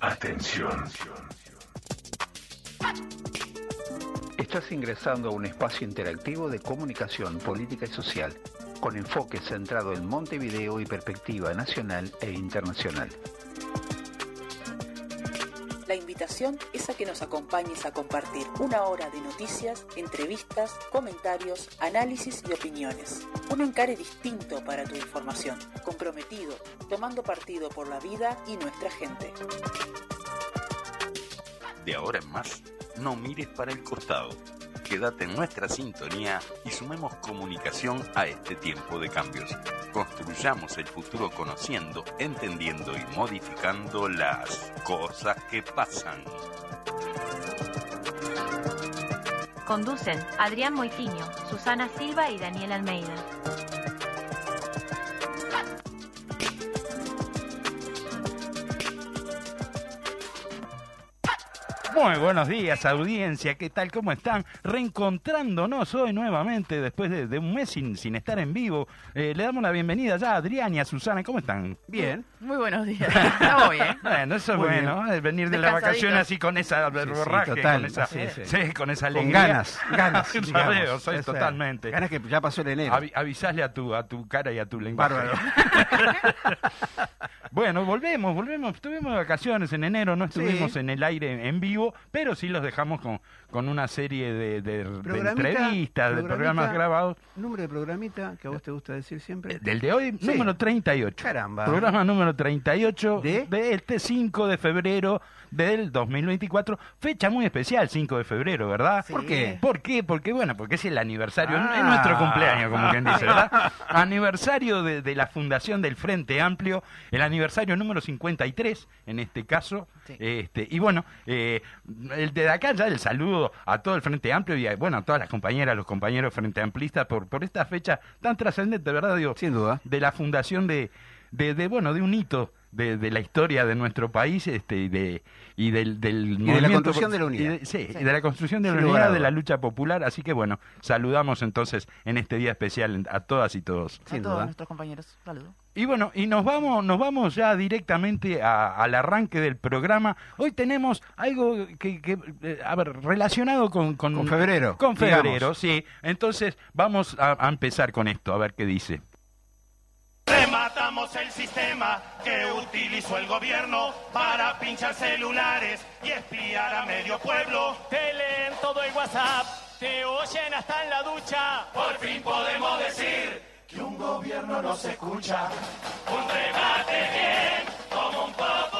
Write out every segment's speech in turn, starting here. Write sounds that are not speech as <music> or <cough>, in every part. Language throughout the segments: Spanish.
Atención. Estás ingresando a un espacio interactivo de comunicación política y social, con enfoque centrado en Montevideo y perspectiva nacional e internacional. Invitación es a que nos acompañes a compartir una hora de noticias, entrevistas, comentarios, análisis y opiniones. Un encare distinto para tu información, comprometido, tomando partido por la vida y nuestra gente. De ahora en más, no mires para el costado. Quédate en nuestra sintonía y sumemos comunicación a este tiempo de cambios. Construyamos el futuro conociendo, entendiendo y modificando las cosas que pasan. Conducen Adrián Moitiño, Susana Silva y Daniel Almeida. Muy buenos días, audiencia. ¿Qué tal? ¿Cómo están? Reencontrándonos hoy nuevamente después de, de un mes sin, sin estar en vivo. Eh, le damos la bienvenida ya a Adrián y a Susana. ¿Cómo están? Bien. Muy buenos días. <laughs> Estamos bien. Bueno, eso es Muy bueno, eh, venir de la vacación así con esa borraje, total, con esa, sí, sí. sí, con esa Con alegría. ganas, ganas. <laughs> Digamos. soy totalmente. Ganas que ya pasó el enero. Avi- avisarle a tu, a tu cara y a tu lenguaje. Bárbaro. <laughs> Bueno, volvemos, volvemos. Estuvimos de vacaciones en enero, no estuvimos Sí. en el aire en vivo, pero sí los dejamos con, con una serie de, de- de Programita, entrevistas, de programas grabados. Número de programita que a vos te gusta decir siempre. Eh, Del de hoy, Sí. número 38. Caramba. Programa número 38 ¿De? este 5 de febrero del 2024. Fecha muy especial, 5 de febrero, ¿verdad? ¿Por qué? ¿Por qué? Porque, bueno, porque es el aniversario, Ah. es nuestro cumpleaños, como quien dice, ¿verdad? <laughs> aniversario de, de la fundación del Frente Amplio, el aniversario número 53, en este caso. Sí. Este, y bueno, eh, el de acá ya el saludo a todo el Frente Amplio y a, bueno, a todas las compañeras, los compañeros Frente Amplistas por, por esta fecha tan trascendente, ¿verdad? Digo, Sin duda. de la fundación de, de, de, bueno, de un hito de, de la historia de nuestro país este, y, de, y del, del de la construcción de la unidad. y de- sí, y de la construcción de la unidad, de la lucha popular. Así que bueno, saludamos entonces en este día especial a todas y todos. A Sin todos duda. nuestros compañeros. Saludos. Y bueno, y nos vamos, nos vamos ya directamente a- al arranque del programa. Hoy tenemos algo que, que, eh, a ver, relacionado con, con, Con febrero, Con digamos. febrero, sí. Entonces vamos a, a empezar con esto, a ver qué dice. Rematamos el sistema que utilizó el gobierno para pinchar celulares y espiar a medio pueblo. Te leen todo el WhatsApp, te oyen hasta en la ducha. Por fin podemos decir que un gobierno no se escucha. Un remate bien, como un popurrí.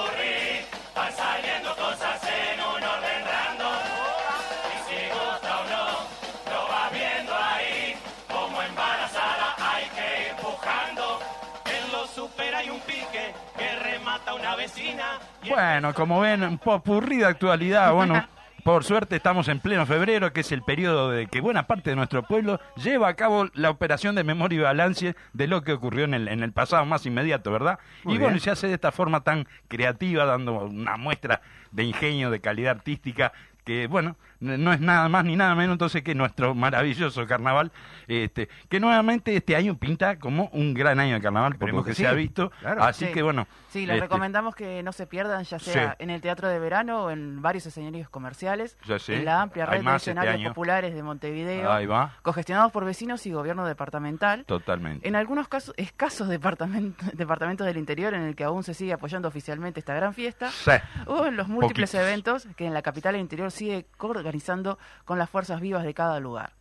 Vecina. Bueno, como ven, un popurrí de actualidad. Bueno, <laughs> por suerte estamos en pleno febrero, que es el periodo de que buena parte de nuestro pueblo lleva a cabo la operación de memoria y balance de lo que ocurrió en el, en el pasado más inmediato, ¿verdad? Muy y bueno, bien. y se hace de esta forma tan creativa, dando una muestra de ingenio, de calidad artística, que bueno, no es nada más ni nada menos entonces que nuestro maravilloso carnaval, este, que nuevamente este año pinta como un gran año de carnaval, por lo que, que se ha visto. claro. Así Sí. que bueno. Sí, les este, recomendamos que no se pierdan, ya sea Sí. en el Teatro de Verano o en varios escenarios comerciales, Ya sé. en la amplia red de este escenarios populares de Montevideo, Ahí va, cogestionados por vecinos y gobierno departamental. totalmente. En algunos casos, escasos departament- <laughs> departamentos del interior en el que aún se sigue apoyando oficialmente esta gran fiesta, Sí. o en los múltiples Poquitos. eventos que en la capital e interior sigue organizando con las fuerzas vivas de cada lugar.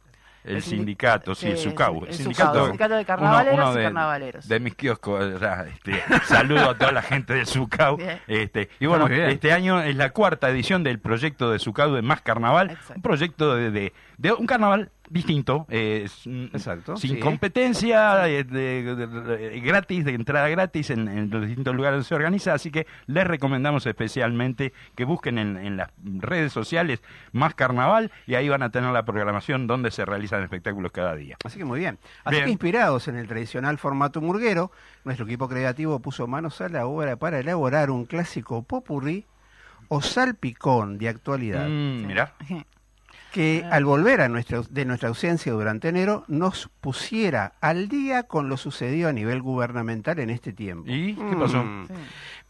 El El sindi- sindicato, sí, el SUCAU. el SUCAU, Sindicato de Carnavaleros y Carnavaleros. De mis kioscos. este, saludo a toda la gente del SUCAU. Bien. Este, y bueno, este año es la cuarta edición del proyecto de SUCAU de Más Carnaval. Exacto. Un proyecto de, de, de un carnaval distinto, eh, es, Exacto, sin sí. competencia, eh, de- de- de- gratis, de entrada gratis en, en los distintos lugares donde se organiza, así que les recomendamos especialmente que busquen en, en las redes sociales Más Carnaval y ahí van a tener la programación donde se realizan espectáculos cada día. Así que muy bien. Así Bien. que inspirados en el tradicional formato murguero, nuestro equipo creativo puso manos a la obra para elaborar un clásico popurrí o salpicón de actualidad. Mm, mirá. Que al volver a nuestra, de nuestra ausencia durante enero nos pusiera al día con lo sucedido a nivel gubernamental en este tiempo. ¿Y qué pasó? Mm. Sí.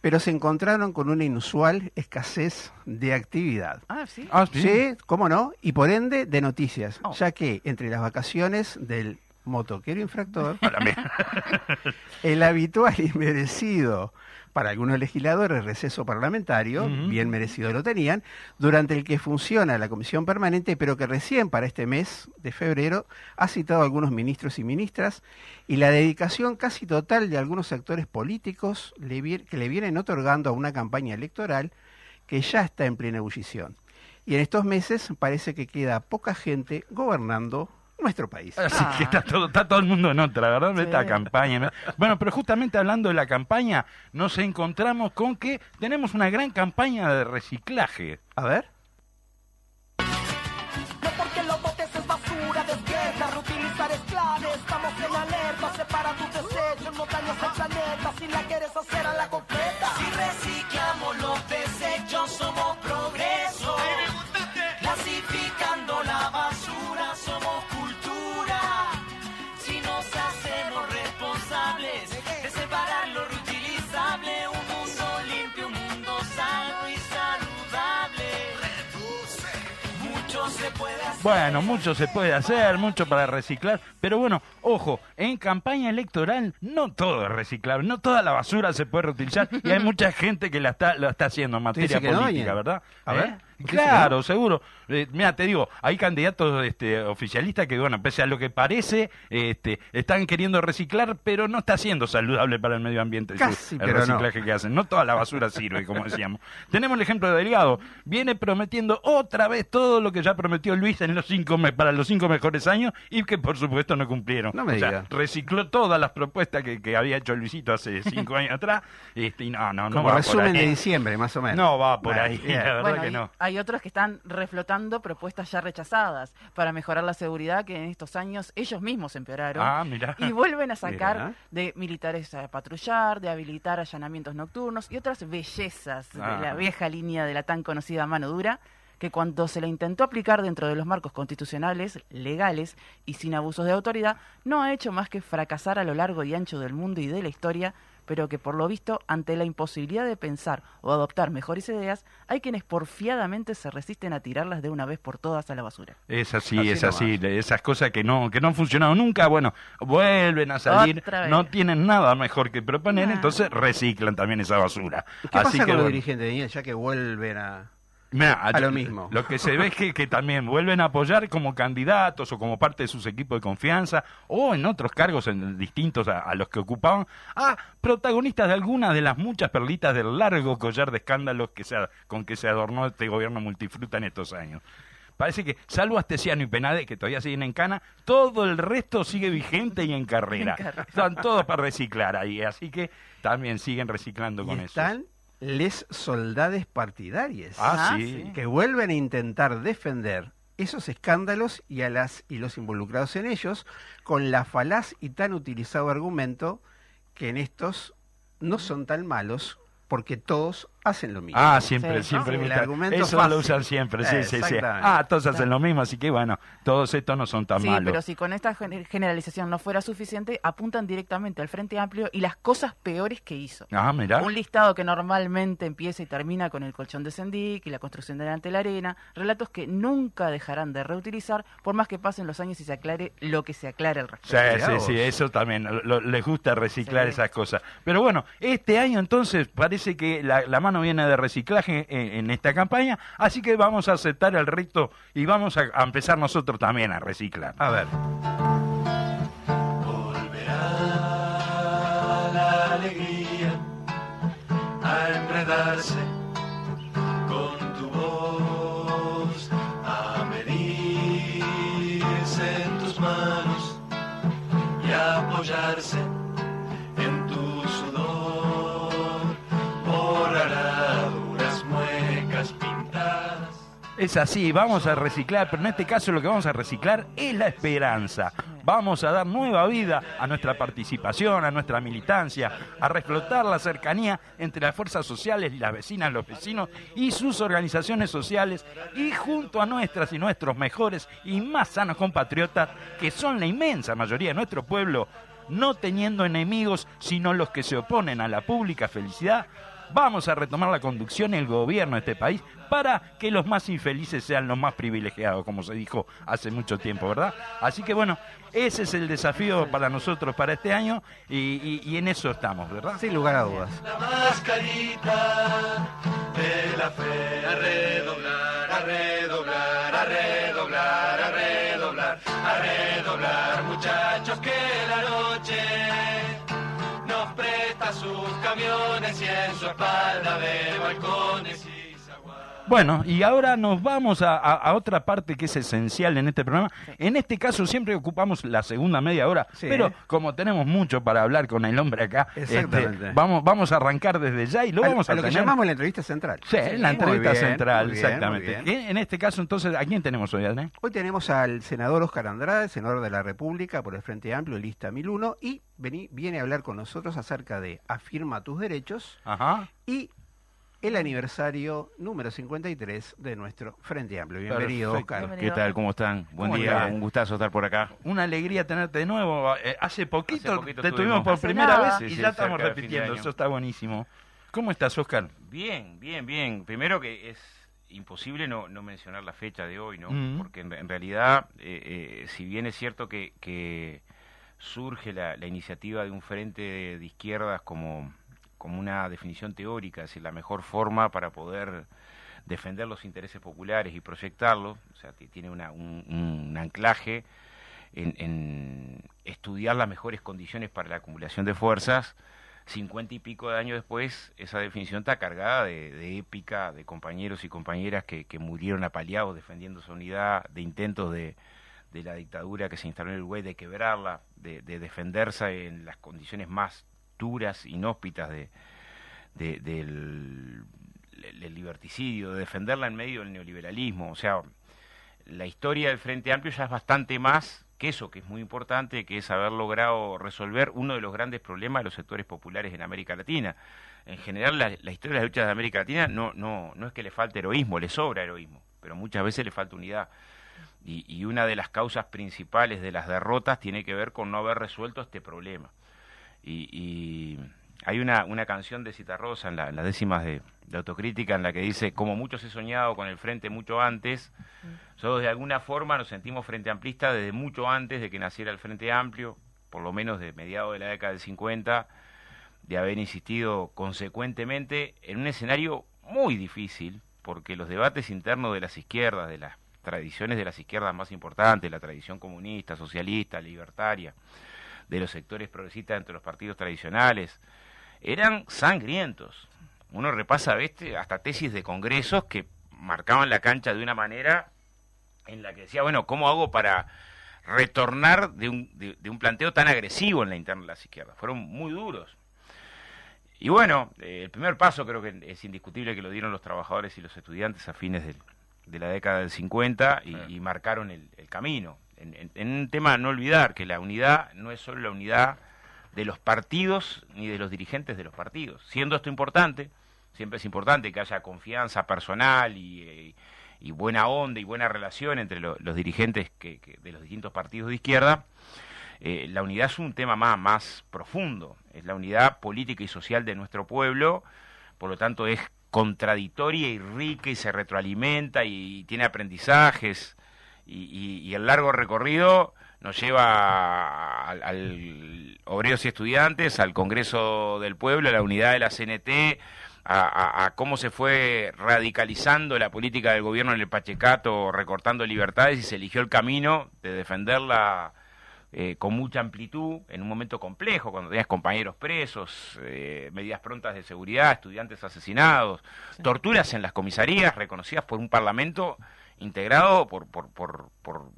Pero se encontraron con una inusual escasez de actividad. Ah, sí. Ah, Sí, cómo no, y por ende de noticias, Oh. ya que entre las vacaciones del motoquero infractor, <laughs> el habitual y merecido para algunos legisladores receso parlamentario, bien merecido lo tenían, durante el que funciona la comisión permanente, pero que recién para este mes de febrero ha citado a algunos ministros y ministras, y la dedicación casi total de algunos actores políticos le que le vienen otorgando a una campaña electoral que ya está en plena ebullición. Y en estos meses parece que queda poca gente gobernando nuestro país. Así Ah. que está todo, está todo el mundo en otra, ¿verdad? Sí. Esta campaña. ¿no? Bueno, pero justamente hablando de la campaña, nos encontramos con que tenemos una gran campaña de reciclaje. A ver. Bueno, mucho se puede hacer, mucho para reciclar, pero bueno, ojo, en campaña electoral no todo es reciclable, no toda la basura se puede reutilizar y hay mucha gente que la está, lo está haciendo en materia no, política? ¿verdad? A ¿Eh? ver, ¿dice que Claro, seguro. Eh, mira, te digo, hay candidatos este, oficialistas que, bueno, pese a lo que parece, este, están queriendo reciclar, pero no está siendo saludable para el medio ambiente su- Casi, el pero no. reciclaje que hacen. No toda la basura sirve, como decíamos. <laughs> Tenemos el ejemplo de Delgado. Viene prometiendo otra vez todo lo que ya prometió Luis en los cinco me- para los cinco mejores años y que por supuesto no cumplieron. No me o sea, recicló todas las propuestas que, que había hecho Luisito hace cinco <laughs> años atrás. Este, y no, no, no Como va por resumen de ahí. diciembre, más o menos. No va por Bueno, ahí, bien. la verdad Bueno, que y no. Hay otros que están reflotando propuestas ya rechazadas para mejorar la seguridad que en estos años ellos mismos empeoraron. Ah. Y vuelven a <laughs> sacar Mirá. de militares a patrullar, de habilitar allanamientos nocturnos y otras bellezas Ah. de la vieja línea de la tan conocida mano dura, que cuando se la intentó aplicar dentro de los marcos constitucionales, legales y sin abusos de autoridad, no ha hecho más que fracasar a lo largo y ancho del mundo y de la historia, pero que por lo visto, ante la imposibilidad de pensar o adoptar mejores ideas, hay quienes porfiadamente se resisten a tirarlas de una vez por todas a la basura. Es así, Así es nomás. así. Esas cosas que no, que no han funcionado nunca, bueno, vuelven a salir, no tienen nada mejor que proponer, Nah. entonces reciclan también esa basura. ¿Qué así pasa que con los bueno. dirigentes, ya que vuelven a... Mirá, A lo mismo. Lo que se ve es que, que también vuelven a apoyar como candidatos o como parte de sus equipos de confianza o en otros cargos en- distintos a, a los que ocupaban a protagonistas de algunas de las muchas perlitas del largo collar de escándalos que se, con que se adornó este gobierno multifruta en estos años. Parece que, salvo Astesiano y Penade, que todavía siguen en cana, todo el resto sigue vigente y en <laughs> carrera. En carrera. Están todos para reciclar ahí, así que también siguen reciclando con eso. están les soldades partidarias. Ah, Ah, sí. sí. que vuelven a intentar defender esos escándalos y a las y los involucrados en ellos con la falaz y tan utilizado argumento que en estos no son tan malos porque todos hacen lo mismo. Ah, siempre, Sí, siempre. ¿no? El argumento Eso fácil. lo usan siempre, sí, sí, sí. Ah, todos hacen lo mismo, así que bueno, todos estos no son tan Sí, malos. pero si con esta gener- generalización no fuera suficiente, apuntan directamente al Frente Amplio y las cosas peores que hizo. Ah, mira. Un listado que normalmente empieza y termina con el colchón de Sendic y la construcción delante de la arena, relatos que nunca dejarán de reutilizar por más que pasen los años y se aclare lo que se aclare al Sí, respecto. Mirá sí, vos. sí, eso también, lo- les gusta reciclar Sí. esas cosas. Pero bueno, este año entonces parece que la, la mano viene de reciclaje en, en esta campaña, así que vamos a aceptar el reto y vamos a empezar nosotros también a reciclar. A ver, Es así, vamos a reciclar, pero en este caso lo que vamos a reciclar es la esperanza. Vamos a dar nueva vida a nuestra participación, a nuestra militancia, a reflotar la cercanía entre las fuerzas sociales y las vecinas, los vecinos y sus organizaciones sociales y junto a nuestras y nuestros mejores y más sanos compatriotas, que son la inmensa mayoría de nuestro pueblo, no teniendo enemigos sino los que se oponen a la pública felicidad, vamos a retomar la conducción y el gobierno de este país para que los más infelices sean los más privilegiados, como se dijo hace mucho tiempo, ¿verdad? Así que bueno, ese es el desafío para nosotros para este año y, y- y en eso estamos, ¿verdad? Sin lugar a dudas. La mascarita de la fe a redoblar, a redoblar, a redoblar, a redoblar, a redoblar, sus camiones y en su espalda de balcones Bueno, y ahora nos vamos a, a- a otra parte que es esencial en este programa. En este caso siempre ocupamos la segunda media hora, Sí. pero como tenemos mucho para hablar con el hombre acá, este, vamos, vamos a arrancar desde ya y lo vamos a, a lo que llamamos la entrevista central. Sí, la entrevista bien, central, bien, exactamente. En, en este caso, entonces, ¿a quién tenemos hoy, Adné? Hoy tenemos al senador Oscar Andrade, senador de la República por el Frente Amplio, lista 1001, y vení- viene a hablar con nosotros acerca de Afirma tus derechos Ajá. y el aniversario número 53 de nuestro Frente Amplio. Bienvenido, Perfecto. Oscar. ¿Qué tal? ¿Cómo están? Buen ¿Cómo día, un gustazo estar por acá. Una alegría tenerte de nuevo. Eh, hace poquito, Hace poquito te tuvimos por primera nada. vez Sí, y sí, ya estamos repitiendo. Eso está buenísimo. ¿Cómo estás, Oscar? Bien, bien, bien. Primero que es imposible no, no mencionar la fecha de hoy, ¿no? Mm. Porque en, en realidad, eh, eh, si bien es cierto que, que surge la, la iniciativa de un frente de, de izquierdas como, como una definición teórica, es decir, la mejor forma para poder defender los intereses populares y proyectarlos, o sea, ti- tiene un, anclaje en, estudiar las mejores condiciones para la acumulación de fuerzas, cincuenta y pico de años después, esa definición está cargada de, épica, de compañeros y compañeras que, que murieron apaleados defendiendo su unidad, de intentos de, la dictadura que se instaló en el Uruguay, de quebrarla, de defenderse en las condiciones más duras, inhóspitas de, de- del, del liberticidio, de defenderla en medio del neoliberalismo. O sea, la historia del Frente Amplio ya es bastante más que eso, que es muy importante, que es haber logrado resolver uno de los grandes problemas de los sectores populares en América Latina. En general, la, la historia de las luchas de América Latina no, no, no es que le falte heroísmo, le sobra heroísmo, pero muchas veces le falta unidad. Y, y una de las causas principales de las derrotas tiene que ver con no haber resuelto este problema. Y, y hay una, una canción de Citarrosa en, la- en las décimas de, de autocrítica en la que dice, como muchos he soñado con el frente mucho antes, nosotros de alguna forma nos sentimos frente amplista desde mucho antes de que naciera el Frente Amplio, por lo menos de mediados de la década del 50, de haber insistido consecuentemente en un escenario muy difícil, porque los debates internos de las izquierdas, de las tradiciones de las izquierdas más importantes, la tradición comunista, socialista, libertaria, de los sectores progresistas entre los partidos tradicionales, eran sangrientos. Uno repasa ¿viste? hasta tesis de congresos que marcaban la cancha de una manera en la que decía, bueno, ¿cómo hago para retornar de un, de, de un planteo tan agresivo en la interna de las izquierdas? Fueron muy duros. Y bueno, eh, el primer paso creo que es indiscutible que lo dieron los trabajadores y los estudiantes a fines del- de la década del 50 y, y marcaron el, el camino. En, un tema no olvidar que la unidad no es solo la unidad de los partidos ni de los dirigentes de los partidos. Siendo esto importante, siempre es importante que haya confianza personal y, eh, buena onda y buena relación entre lo- los dirigentes que- que- de los distintos partidos de izquierda, eh, la unidad es un tema más, más profundo, es la unidad política y social de nuestro pueblo, por lo tanto es contradictoria y rica y se retroalimenta y, tiene aprendizajes y, y- y el largo recorrido nos lleva al, al Obreros y Estudiantes, al Congreso del Pueblo, a la unidad de la CNT, a, a- a cómo se fue radicalizando la política del gobierno en el Pachecato, recortando libertades y se eligió el camino de defenderla eh, con mucha amplitud en un momento complejo, cuando tenías compañeros presos, eh, medidas prontas de seguridad, estudiantes asesinados, torturas en las comisarías reconocidas por un parlamento integrado por, por, por, por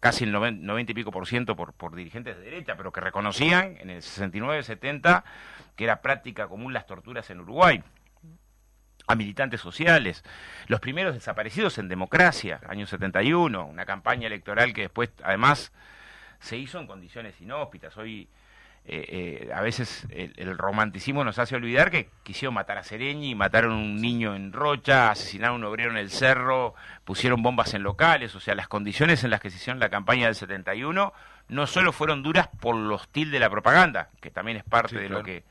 casi el noven- 90 y pico por ciento por, por dirigentes de derecha, pero que reconocían en el 69-70 que era práctica común las torturas en Uruguay. a militantes sociales, los primeros desaparecidos en democracia, año 71, una campaña electoral que después además se hizo en condiciones inhóspitas. Hoy eh, eh, a veces el, romanticismo nos hace olvidar que quisieron matar a Sereñi, mataron a un niño en Rocha, asesinaron a un obrero en el cerro, pusieron bombas en locales, o sea, las condiciones en las que se hicieron la campaña del 71 no solo fueron duras por lo hostil de la propaganda, que también es parte de lo que...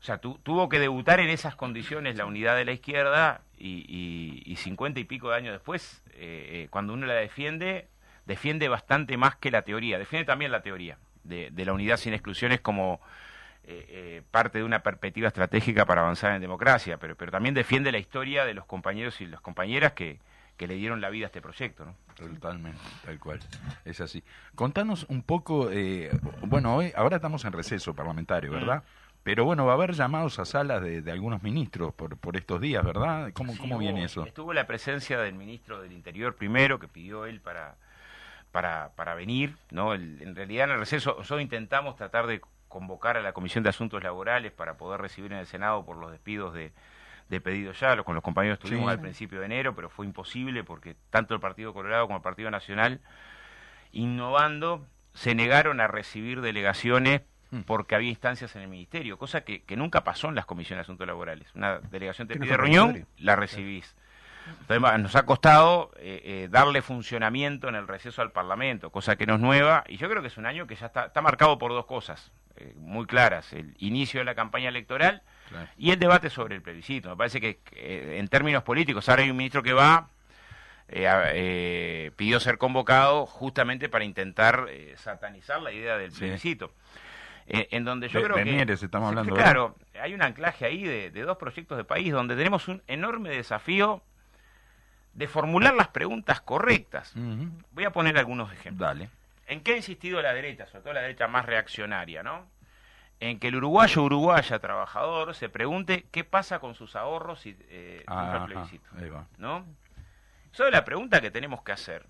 O sea, tuvo que debutar en esas condiciones la unidad de la izquierda y, cincuenta y, pico de años después, eh, cuando uno la defiende, defiende bastante más que la teoría, defiende también la teoría de, la unidad sin exclusiones como eh, eh, parte de una perspectiva estratégica para avanzar en democracia, pero, pero también defiende la historia de los compañeros y las compañeras que, que le dieron la vida a este proyecto. ¿no? Totalmente, tal cual. Es así. Contanos un poco, eh, bueno, hoy, ahora estamos en receso parlamentario, ¿verdad? Mm. Pero bueno, va a haber llamados a salas de, algunos ministros por, por estos días, ¿verdad? ¿Cómo, cómo viene eso? Estuvo la presencia del ministro del Interior primero, que pidió él para para, para venir, ¿no? en realidad en el receso nosotros intentamos tratar de convocar a la Comisión de Asuntos Laborales para poder recibir en el Senado por los despidos de, de pedidos ya, con los compañeros estuvimos al principio de enero, pero fue imposible porque tanto el Partido Colorado como el Partido Nacional, innovando, se negaron a recibir delegaciones hmm. porque había instancias en el ministerio, cosa que, que nunca pasó en las comisiones de asuntos laborales. Una delegación te pide reunión, la recibís. Entonces, nos ha costado eh, eh, darle funcionamiento en el receso al Parlamento, cosa que no es nueva, y yo creo que es un año que ya está, marcado por dos cosas eh, muy claras, el inicio de la campaña electoral y el debate sobre el plebiscito. Me parece que en términos políticos, ahora hay un ministro que va, pidió ser convocado justamente para intentar satanizar la idea del plebiscito. en donde yo creo que, estamos hablando, claro, hay un anclaje ahí de, de, dos proyectos de país donde tenemos un enorme desafío de formular las preguntas correctas. Voy a poner algunos ejemplos. Dale. ¿En qué ha insistido la derecha, sobre todo la derecha más reaccionaria, no? En que el uruguayo uruguaya trabajador se pregunte qué pasa con sus ahorros y eh, ah, plebiscito, ¿no? Eso es la pregunta que tenemos que hacer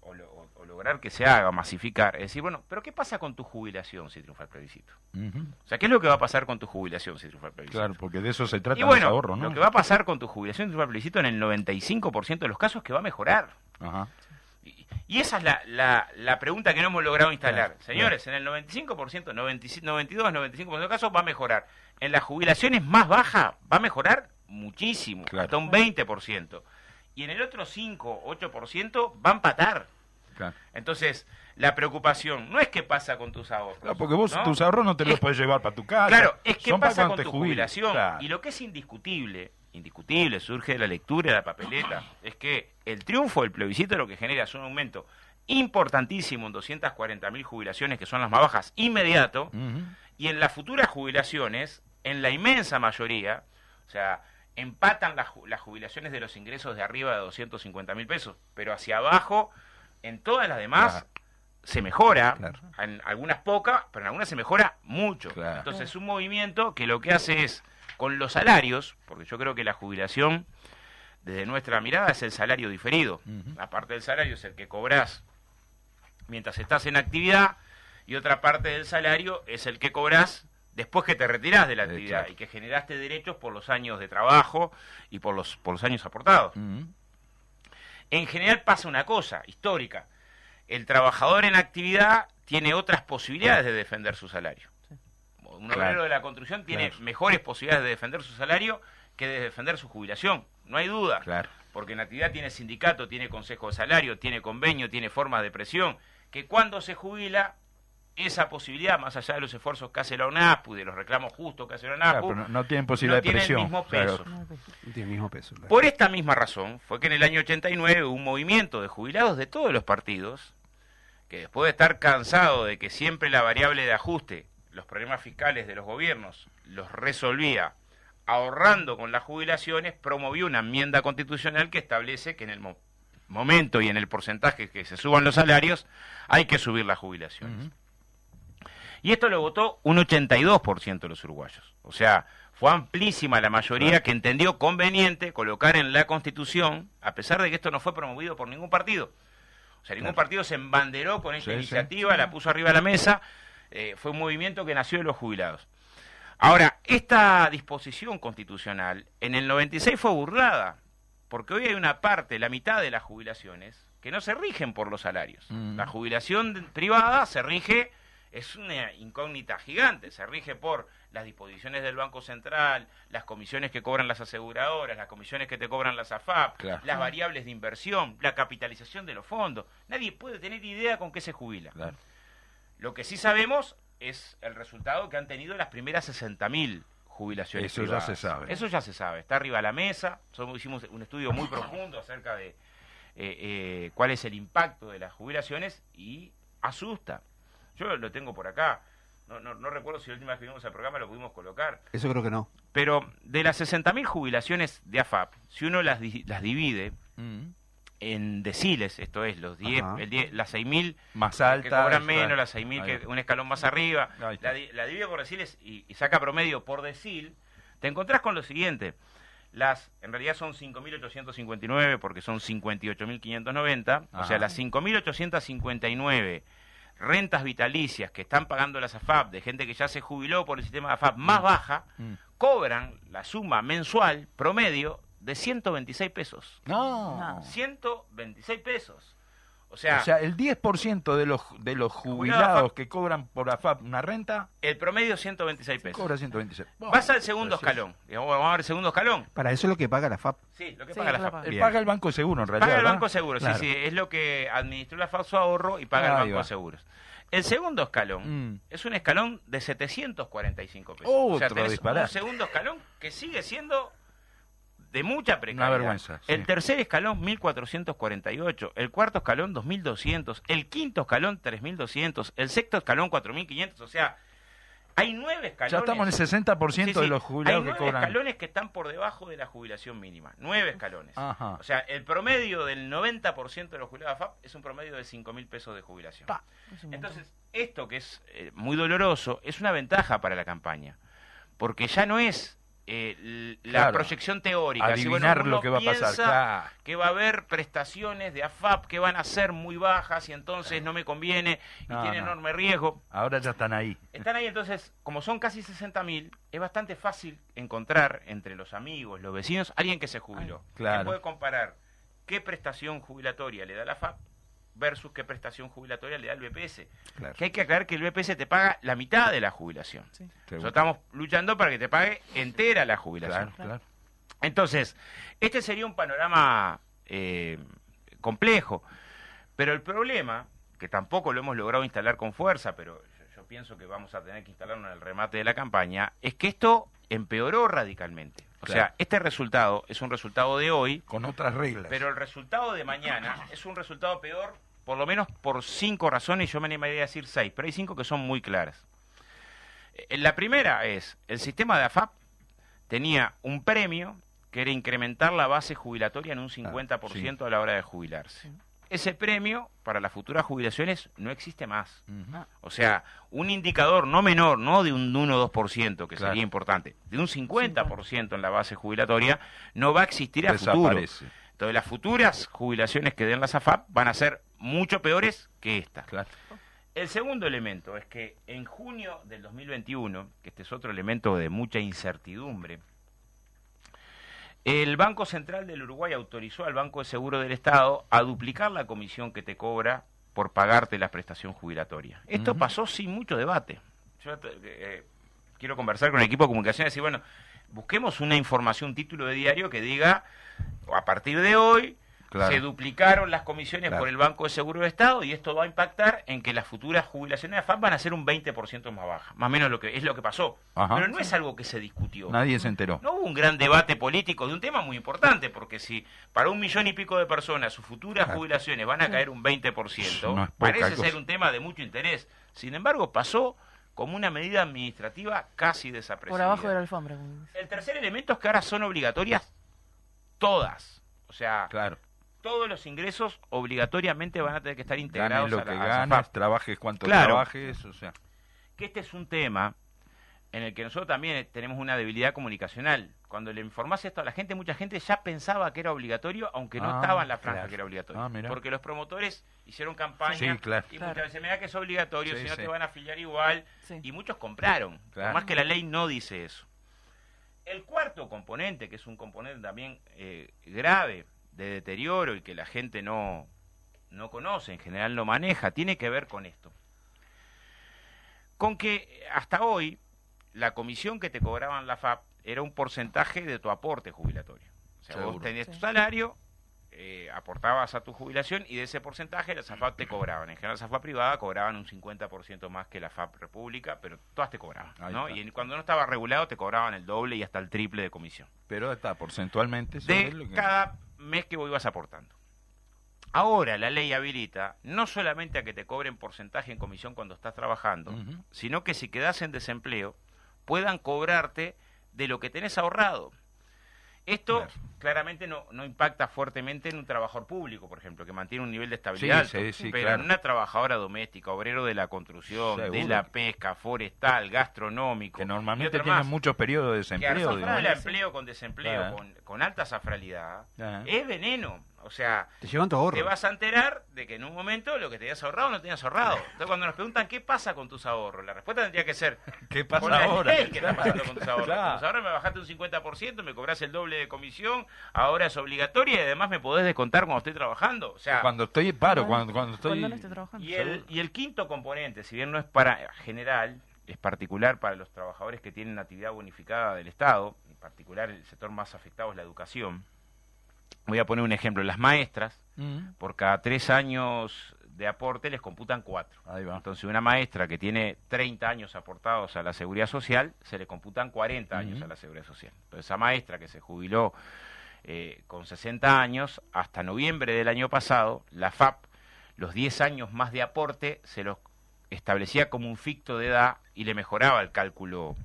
o, lograr que se haga, masificar, es decir, bueno, pero ¿qué pasa con tu jubilación si triunfa el plebiscito? O sea, ¿qué es lo que va a pasar con tu jubilación si triunfa el plebiscito? Claro, porque de eso se trata y bueno, ahorro, ¿no? Lo que va a pasar con tu jubilación si triunfa el plebiscito en el 95% de los casos es que va a mejorar. Ajá. Y, esa es la, la, pregunta que no hemos logrado instalar. Señores, en el 95%, 92, 95% de los casos va a mejorar. En las jubilaciones más bajas va a mejorar muchísimo, hasta un 20% y en el otro 5, 8% va a empatar. Entonces, la preocupación no es qué pasa con tus ahorros. porque vos tus ahorros no te los puedes llevar para tu casa. Claro, es qué pasa con tu jubilación. Y lo que es indiscutible, indiscutible, surge de la lectura de la papeleta, <coughs> es que el triunfo del plebiscito lo que genera es un aumento importantísimo en 240 mil jubilaciones, que son las más bajas, inmediato, y en las futuras jubilaciones, en la inmensa mayoría, o sea, empatan las, jubilaciones de los ingresos de arriba de 250 mil pesos, pero hacia abajo, en todas las demás, se mejora, en algunas pocas, pero en algunas se mejora mucho. Entonces es un movimiento que lo que hace es, con los salarios, porque yo creo que la jubilación, desde nuestra mirada, es el salario diferido. Aparte del salario es el que cobras mientras estás en actividad, y otra parte del salario es el que cobras después que te retirás de la actividad y que generaste derechos por los años de trabajo y por los, por los años aportados. En general pasa una cosa histórica. El trabajador en actividad tiene otras posibilidades de defender su salario. Un obrero de la construcción tiene mejores posibilidades de defender su salario que de defender su jubilación. No hay duda. Porque en actividad tiene sindicato, tiene consejo de salario, tiene convenio, tiene formas de presión, que cuando se jubila esa posibilidad, más allá de los esfuerzos que hace la ONAPU, de los reclamos justos que hace la ONAPU, no, tienen posibilidad de presión. El mismo peso. tiene el mismo peso Por esta misma razón, fue que en el año 89 hubo un movimiento de jubilados de todos los partidos, que después de estar cansado de que siempre la variable de ajuste, los problemas fiscales de los gobiernos, los resolvía ahorrando con las jubilaciones, promovió una enmienda constitucional que establece que en el momento y en el porcentaje que se suban los salarios, hay que subir las jubilaciones. Y esto lo votó un 82% de los uruguayos. O sea, fue amplísima la mayoría que entendió conveniente colocar en la Constitución, a pesar de que esto no fue promovido por ningún partido. O sea, ningún partido se embanderó con esta iniciativa, la puso arriba de la mesa, eh, fue un movimiento que nació de los jubilados. Ahora, esta disposición constitucional en el 96 fue burlada, porque hoy hay una parte, la mitad de las jubilaciones, que no se rigen por los salarios. Mm. La jubilación privada se rige, es una incógnita gigante, se rige por las disposiciones del Banco Central, las comisiones que cobran las aseguradoras, las comisiones que te cobran las AFAP, Claro. las variables de inversión, la capitalización de los fondos. Nadie puede tener idea con qué se jubila. Claro. Lo que sí sabemos es el resultado que han tenido las primeras 60.000 jubilaciones. Eso ya se sabe. Eso ya se sabe. Está arriba de la mesa. Somos, hicimos un estudio muy profundo acerca de eh, eh, cuál es el impacto de las jubilaciones y asusta. Yo lo tengo por acá. No, no, no recuerdo si la última vez que vimos el programa lo pudimos colocar. Eso creo que no. Pero de las 60.000 jubilaciones de AFAP, si uno las, di- las divide Mm. en deciles, esto es, los 10, Ajá. el 10 las 6.000 Más que alta. cobran menos, las 6.000 Ahí que un escalón más arriba, la, di- la divide por deciles y, y saca promedio por decil, te encontrás con lo siguiente. Las, en realidad son 5.859 porque son 58.590, o sea, las 5.859 rentas vitalicias que están pagando las AFAP de gente que ya se jubiló por el sistema de AFAP más baja, Mm. cobran la suma mensual promedio de 126 pesos. No. 126 pesos. O sea, O sea, el 10% de los, de los jubilados que cobran por AFAP una renta, el promedio 126 pesos. cobra 126. Vas al segundo escalón. Digamos, Vamos a ver el segundo escalón. Para eso es lo que paga la FAP. Sí, lo que Sí, paga la FAP. paga. eh. Paga el Banco Seguro, en realidad. Paga el ¿verdad? Banco Seguro, Claro. sí, sí. Es lo que administró la FAP su ahorro y paga Ahí el Banco va. de Seguros. El segundo escalón Mm. es un escalón de 745 pesos. Otro o sea, tenés disparate. un segundo escalón que sigue siendo de mucha precariedad. Una vergüenza, sí. El tercer escalón, 1448. El cuarto escalón, 2200. El quinto escalón, 3200. El sexto escalón, 4500. O sea, hay nueve escalones. Ya estamos en el 60% Sí, sí. de los jubilados Hay que nueve cobran. escalones que están por debajo de la jubilación mínima. Nueve escalones. Ajá. O sea, el promedio del 90% de los jubilados AFAP es un promedio de 5 mil pesos de jubilación. Pa. Entonces, esto que es eh, muy doloroso es una ventaja para la campaña. Porque ya no es eh, la Claro. proyección teórica. Si, Adivinar uno lo que va a pasar. Claro. Que va a haber prestaciones de AFAP que van a ser muy bajas y entonces no me conviene y No, tiene no. enorme riego. Ahora ya están ahí. Están ahí entonces, como son casi 60.000, es bastante fácil encontrar entre los amigos, los vecinos, alguien que se jubiló. claro. Que puede comparar qué prestación jubilatoria le da la FAP versus qué prestación jubilatoria le da el BPS. Claro. Que hay que aclarar que el BPS te paga la mitad de la jubilación. Sí. Nosotros estamos luchando para que te pague entera la jubilación. Claro, claro. Entonces, este sería un panorama eh, complejo, pero el problema, que tampoco lo hemos logrado instalar con fuerza, pero yo, yo pienso que vamos a tener que instalarlo en el remate de la campaña, es que esto empeoró radicalmente. O Claro. sea, este resultado es un resultado de hoy, Con otras reglas. pero el resultado de mañana es un resultado peor, por lo menos por cinco razones, yo me animaría a decir seis, pero hay cinco que son muy claras. Eh, La primera es, el sistema de AFAP tenía un premio que era incrementar la base jubilatoria en un 50% a la hora de jubilarse. Ese premio para las futuras jubilaciones no existe más. O sea, un indicador no menor, no de un 1 o 2%, que Claro. sería importante, de un 50% en la base jubilatoria, no va a existir a futuro. Entonces, las futuras jubilaciones que den las AFAP van a ser mucho peores que esta. Claro. El segundo elemento es que en junio del 2021, que este es otro elemento de mucha incertidumbre, el Banco Central del Uruguay autorizó al Banco de Seguro del Estado a duplicar la comisión que te cobra por pagarte la prestación jubilatoria. Esto pasó sin mucho debate. Yo te- eh, quiero conversar con el equipo de comunicación y decir, bueno, busquemos una información, un título de diario que diga, a partir de hoy, Claro. se duplicaron las comisiones Claro. por el Banco de Seguro del Estado y esto va a impactar en que las futuras jubilaciones de AFAP van a ser un 20% más bajas. Más o menos lo que es lo que pasó. Ajá. Pero no es algo que se discutió. Nadie se enteró. No hubo un gran debate político de un tema muy importante, porque si para un millón y pico de personas sus futuras Claro. jubilaciones van a caer un 20%, No parece cosa. ser un tema de mucho interés. Sin embargo, pasó como una medida administrativa casi Por desapercibida. abajo de la alfombra. El tercer elemento es que ahora son obligatorias todas. O sea, Claro. Todos los ingresos obligatoriamente van a tener que estar Ganes integrados lo a que la- ganes, SAFAP. trabajes cuanto Claro. trabajes, o sea. que este es un tema en el que nosotros también tenemos una debilidad comunicacional. Cuando le informás esto a la gente, mucha gente ya pensaba que era obligatorio, aunque no Ah, estaba en la franja claro. que era obligatorio. Ah, mirá. porque los promotores hicieron campaña Sí, claro. y muchas veces, mira que es obligatorio, Sí, si no sí. te van a afiliar igual. Sí. Y muchos compraron, Claro. por más que la ley no dice eso. El cuarto componente, que es un componente también eh, grave de deterioro y que la gente no, no conoce, en general no maneja, tiene que ver con esto. Con que hasta hoy la comisión que te cobraban la FAP era un porcentaje de tu aporte jubilatorio. O sea, vos tenías tu salario, eh, aportabas a tu jubilación y de ese porcentaje las AFAP te cobraban. En general, las AFAP privada cobraban un 50% más que la FAP república, pero todas te cobraban. ¿no? Y en- cuando no estaba regulado te cobraban el doble y hasta el triple de comisión. Pero está porcentualmente De lo que- cada mes que vos ibas aportando. Ahora la ley habilita no solamente a que te cobren porcentaje en comisión cuando estás trabajando, sino que si quedas en desempleo puedan cobrarte de lo que tenés ahorrado. Esto Claro. claramente no, no impacta fuertemente en un trabajador público, por ejemplo, que mantiene un nivel de estabilidad. Sí, alto. sí, sí, pero claro. en una trabajadora doméstica, obrero de la construcción, de la pesca, forestal, gastronómico. que normalmente tienen más, muchos periodos de que desempleo. digamos. empleo con desempleo, Claro. con, con alta safralidad, Ajá. es veneno. O sea, Te llevan tu ahorro. te vas a enterar de que en un momento lo que tenías ahorrado no tenías ahorrado. Entonces cuando nos preguntan qué pasa con tus ahorros, la respuesta tendría que ser, <laughs> ¿Qué pasa con ahora? ¿qué está pasando con tus ahorros? Claro. Con tus ahorros me bajaste un 50%, me cobras el doble de comisión, ahora es obligatoria y además me podés descontar cuando estoy trabajando. O sea, Cuando estoy en paro, Cuando- cuando, estoy... Cuando no esté trabajando. y el, y el quinto componente, si bien no es para general, es particular para los trabajadores que tienen actividad bonificada del Estado, en particular el sector más afectado es la educación. Voy a poner un ejemplo, las maestras, Mm, por cada tres años de aporte les computan cuatro. Ahí va. Entonces, una maestra que tiene 30 años aportados a la seguridad social, se le computan 40 años a la seguridad social. Entonces, esa maestra que se jubiló eh, con 60 años, hasta noviembre del año pasado, la FAP, los 10 años más de aporte, se los establecía como un ficto de edad y le mejoraba el cálculo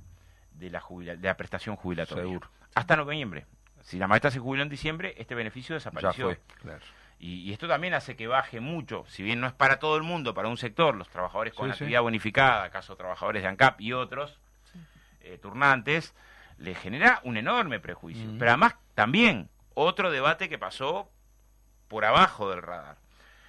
de la, jubila- de la prestación jubilatoria. Seguro. Hasta noviembre. Si la maestra se jubiló en diciembre, este beneficio Ya desapareció. fue, claro. Y, y esto también hace que baje mucho, si bien no es para todo el mundo, para un sector, los trabajadores con Sí, sí. actividad bonificada, caso trabajadores de ANCAP y otros eh, turnantes, le genera un enorme prejuicio. Pero además también otro debate que pasó por abajo del radar.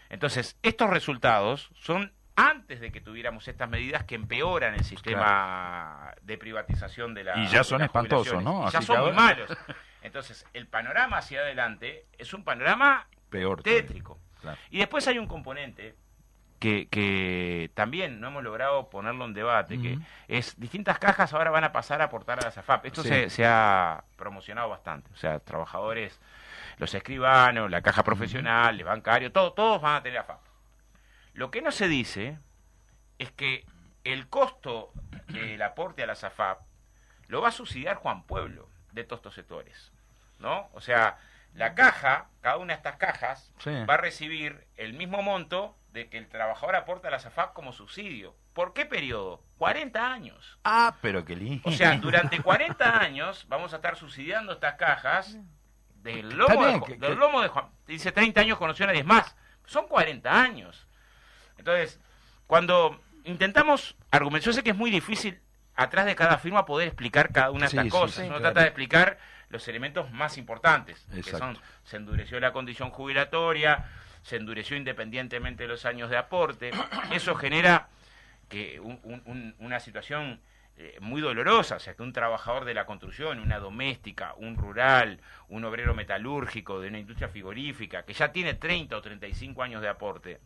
Entonces, estos resultados son antes de que tuviéramos estas medidas que empeoran el sistema de privatización de la Y ya son espantosos. ¿no? Y ya son muy malos. <laughs> Entonces, el panorama hacia adelante es un panorama Peor. tétrico. Claro. Y después hay un componente que, que también no hemos logrado ponerlo en debate, que Ujú. es distintas cajas ahora van a pasar a aportar a la SAFAP. Esto Sí. se, se ha promocionado bastante. O sea, trabajadores, los escribanos, la caja profesional, el bancario, todo, todos van a tener AFAP. Lo que no se dice es que el costo del aporte a la SAFAP lo va a subsidiar Juan Pueblo de todos estos sectores. ¿No? O sea, la caja, cada una de estas cajas, Sí. va a recibir el mismo monto de que el trabajador aporta a la SAFAP como subsidio. ¿Por qué periodo? 40 años. Ah, pero qué lindo. O sea, durante 40 años vamos a estar subsidiando estas cajas del lomo, de, bien, que- del lomo de Juan. Dice 30 años conoció a 10 más. Son 40 años. Entonces, cuando intentamos argumentar, yo sé que es muy difícil atrás de cada firma poder explicar cada una de estas sí, cosas. sí, Uno claro. trata de explicar los elementos más importantes, que son, se endureció la condición jubilatoria, se endureció independientemente de los años de aporte. <coughs> Eso genera que un- una situación eh, muy dolorosa, o sea, que un trabajador de la construcción, una doméstica, un rural, un obrero metalúrgico de una industria frigorífica, que ya tiene 30 o 35 años de aporte,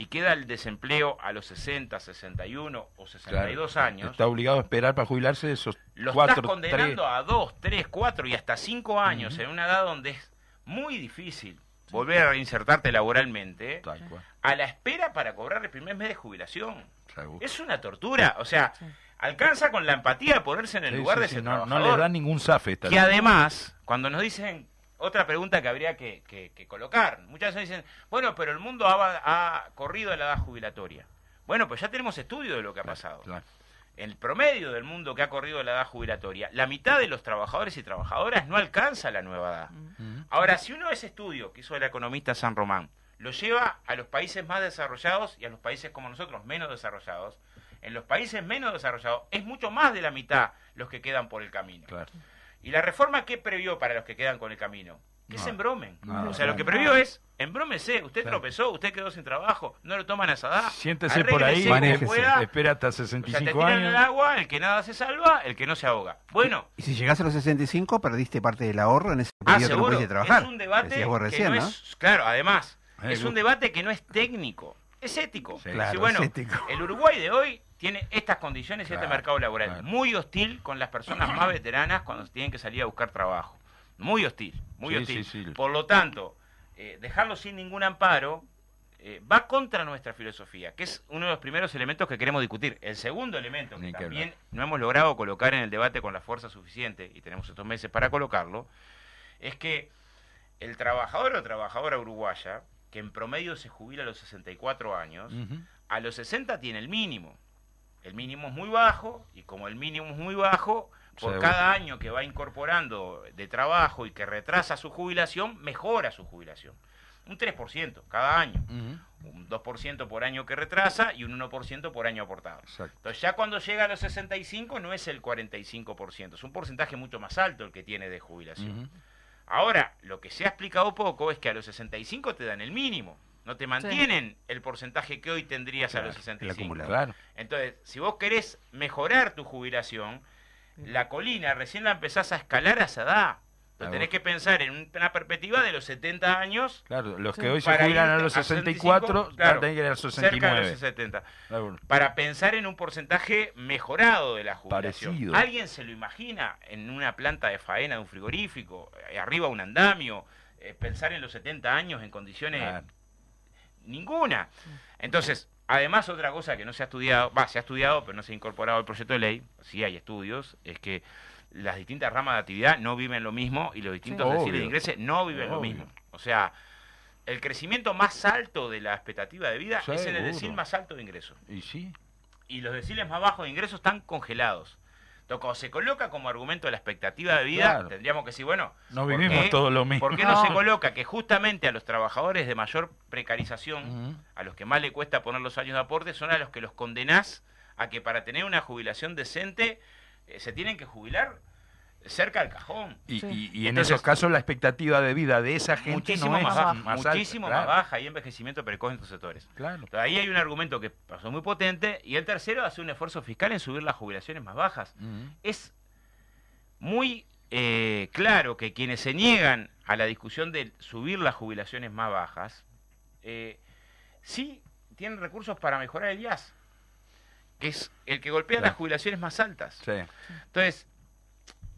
y queda el desempleo a los 60, 61 o 62 Claro. años, Está obligado a esperar para jubilarse esos lo cuatro, estás condenando tres. a 2, 3, 4 y hasta 5 años en una edad donde es muy difícil volver a reinsertarte laboralmente, Tal cual. a la espera para cobrar el primer mes de jubilación. Seguro. Es una tortura, o sea, alcanza con la empatía de ponerse en el Sí, lugar sí, de sí, ese no, no trabajador. le dan ningún zafe. que además, cuando nos dicen otra pregunta que habría que, que- que colocar, muchas veces dicen, bueno, pero el mundo ha, ha corrido a la edad jubilatoria. Bueno, pues ya tenemos estudio de lo que ha pasado. Claro. El promedio del mundo que ha corrido la edad jubilatoria, la mitad de los trabajadores y trabajadoras no alcanza la nueva edad. Ujú. Ahora, si uno ese estudio que hizo el economista San Román lo lleva a los países más desarrollados y a los países como nosotros menos desarrollados, En los países menos desarrollados es mucho más de la mitad los que quedan por el camino. ¿Y la reforma qué previó para los que quedan con el camino? Que se embromen. o sea, lo que previó es, embrómese, usted tropezó, usted quedó sin trabajo, no lo toman a esa Siéntese por ahí, espera hasta 65 o sea, te años. el agua, el que nada se salva, el que no se ahoga. Bueno. Y, si llegas a los 65, perdiste parte del ahorro en ese ah, periodo ah, que no trabajar. Es un debate que no, es, claro, además, es un debate que no es técnico, es ético. claro, bueno, es ético. el Uruguay de hoy tiene estas condiciones y este mercado laboral muy hostil con las personas más veteranas cuando tienen que salir a buscar trabajo. Muy hostil, muy hostil. Por lo tanto, eh, dejarlo sin ningún amparo eh, va contra nuestra filosofía, que es uno de los primeros elementos que queremos discutir. El segundo elemento que también no hemos logrado colocar en el debate con la fuerza suficiente, y tenemos estos meses para colocarlo, es que el trabajador o trabajadora uruguaya, que en promedio se jubila a los 64 años, a los 60 tiene el mínimo. El mínimo es muy bajo, y como el mínimo es muy bajo, por cada año que va incorporando de trabajo y que retrasa su jubilación, mejora su jubilación. Un 3% cada año. Un 2% por año que retrasa y un 1% por año aportado. Entonces ya cuando llega a los 65 no es el 45%, es un porcentaje mucho más alto el que tiene de jubilación. Ahora, lo que se ha explicado poco es que a los 65 te dan el mínimo. No te mantienen el porcentaje que hoy tendrías a los 65. Entonces, si vos querés mejorar tu jubilación, la colina recién la empezás a escalar a esa edad. Pero tenés que pensar en una perspectiva de los 70 años. Claro, los que hoy se jubilan a los 64, claro, que ir a los 69. Cerca de los 70. Para pensar en un porcentaje mejorado de la jubilación. ¿Alguien se lo imagina en una planta de faena de un frigorífico, eh, arriba un andamio, eh, pensar en los 70 años en condiciones... Ninguna. Entonces, Además, otra cosa que no se ha estudiado, va, se ha estudiado, pero no se ha incorporado al proyecto de ley, sí hay estudios, es que las distintas ramas de actividad no viven lo mismo y los distintos deciles de ingresos no viven lo mismo. O sea, el crecimiento más alto de la expectativa de vida es en el decil más alto de ingresos. Y sí. Y los deciles más bajos de ingresos están congelados. Entonces, cuando se coloca como argumento de la expectativa de vida, tendríamos que decir, bueno, no vivimos todo lo mismo. ¿Por qué no, se coloca que justamente a los trabajadores de mayor precarización, a los que más le cuesta poner los años de aporte, son a los que los condenás a que para tener una jubilación decente eh, se tienen que jubilar cerca del cajón. Y, en esos casos la expectativa de vida de esa gente muchísimo más, baja, muchísimo más baja y envejecimiento precoz en estos sectores. Claro. ahí hay un argumento que pasó muy potente y el tercero hace un esfuerzo fiscal en subir las jubilaciones más bajas. Es muy eh, claro que quienes se niegan a la discusión de subir las jubilaciones más bajas, eh, sí tienen recursos para mejorar el IAS, que es el que golpea las jubilaciones más altas. Entonces,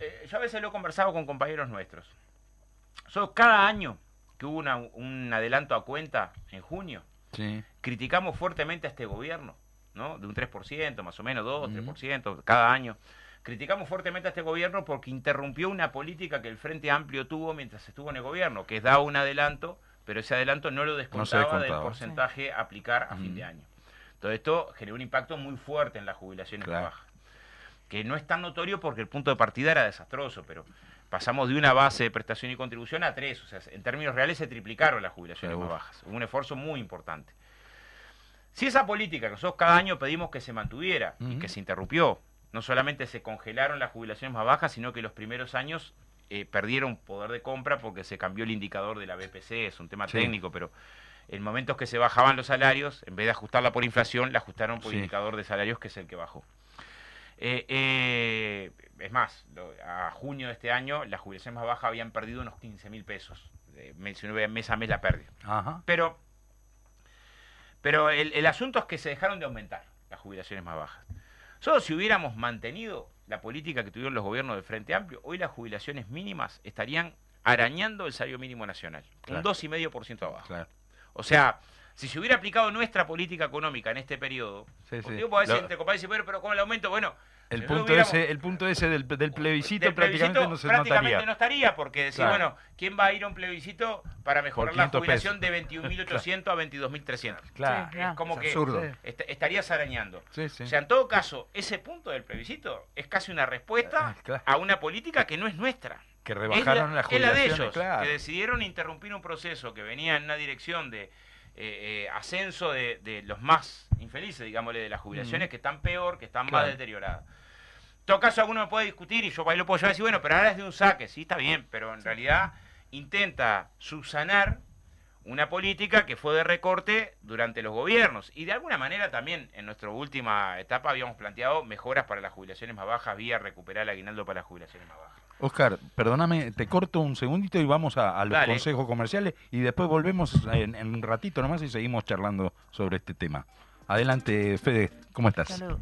eh, yo a veces lo he conversado con compañeros nuestros. Solo cada año que hubo un adelanto a cuenta en junio, criticamos fuertemente a este gobierno, ¿no? De un 3%, más o menos 2, 3% cada año. Criticamos fuertemente a este gobierno porque interrumpió una política que el Frente Amplio tuvo mientras estuvo en el gobierno, que es dar un adelanto, pero ese adelanto no lo descontaba, del porcentaje a aplicar a fin de año. Todo esto generó un impacto muy fuerte en las jubilaciones que no es tan notorio porque el punto de partida era desastroso, pero pasamos de una base de prestación y contribución a tres, o sea, en términos reales se triplicaron las jubilaciones más bajas, un esfuerzo muy importante. Si esa política que nosotros cada año pedimos que se mantuviera y que se interrumpió, no solamente se congelaron las jubilaciones más bajas, sino que los primeros años eh, perdieron poder de compra porque se cambió el indicador de la BPC, es un tema técnico, pero en momentos que se bajaban los salarios, en vez de ajustarla por inflación, la ajustaron por indicador de salarios, que es el que bajó. Eh, eh, es más, a junio de este año las jubilaciones más bajas habían perdido unos 15 mil pesos. Eh, mencioné mes a mes la pérdida. Pero, pero el, asunto es que se dejaron de aumentar las jubilaciones más bajas. Solo si hubiéramos mantenido la política que tuvieron los gobiernos del Frente Amplio, hoy las jubilaciones mínimas estarían arañando el salario mínimo nacional, un 2,5% abajo. O sea, si se hubiera aplicado nuestra política económica en este periodo, sí, sí. Decir, entre pero, pero con el aumento, bueno, el punto, ese, el punto ese del, plebiscito, prácticamente no se prácticamente no estaría, porque decir, bueno, ¿quién va a ir a un plebiscito para mejorar la jubilación de 21.800 a 22.300? Claro. Es como que estarías arañando. O sea, en todo caso, ese punto del plebiscito es casi una respuesta ah, a una política que no es nuestra. Que rebajaron la, la de ellos, que decidieron interrumpir un proceso que venía en una dirección de eh, eh, ascenso de, los más infelices, digámosle, de las jubilaciones que están peor, que están más deterioradas. Todo caso, alguno me puede discutir y yo ahí lo puedo llevar y decir, bueno, pero ahora es de un saque, sí, está bien, pero en realidad intenta subsanar una política que fue de recorte durante los gobiernos. Y de alguna manera también en nuestra última etapa habíamos planteado mejoras para las jubilaciones más bajas vía recuperar el aguinaldo para las jubilaciones más bajas. Oscar, perdóname, te corto un segundito y vamos a, a los Dale. consejos comerciales y después volvemos en, en un ratito nomás y seguimos charlando sobre este tema. Adelante, Fede, ¿cómo estás? Salud.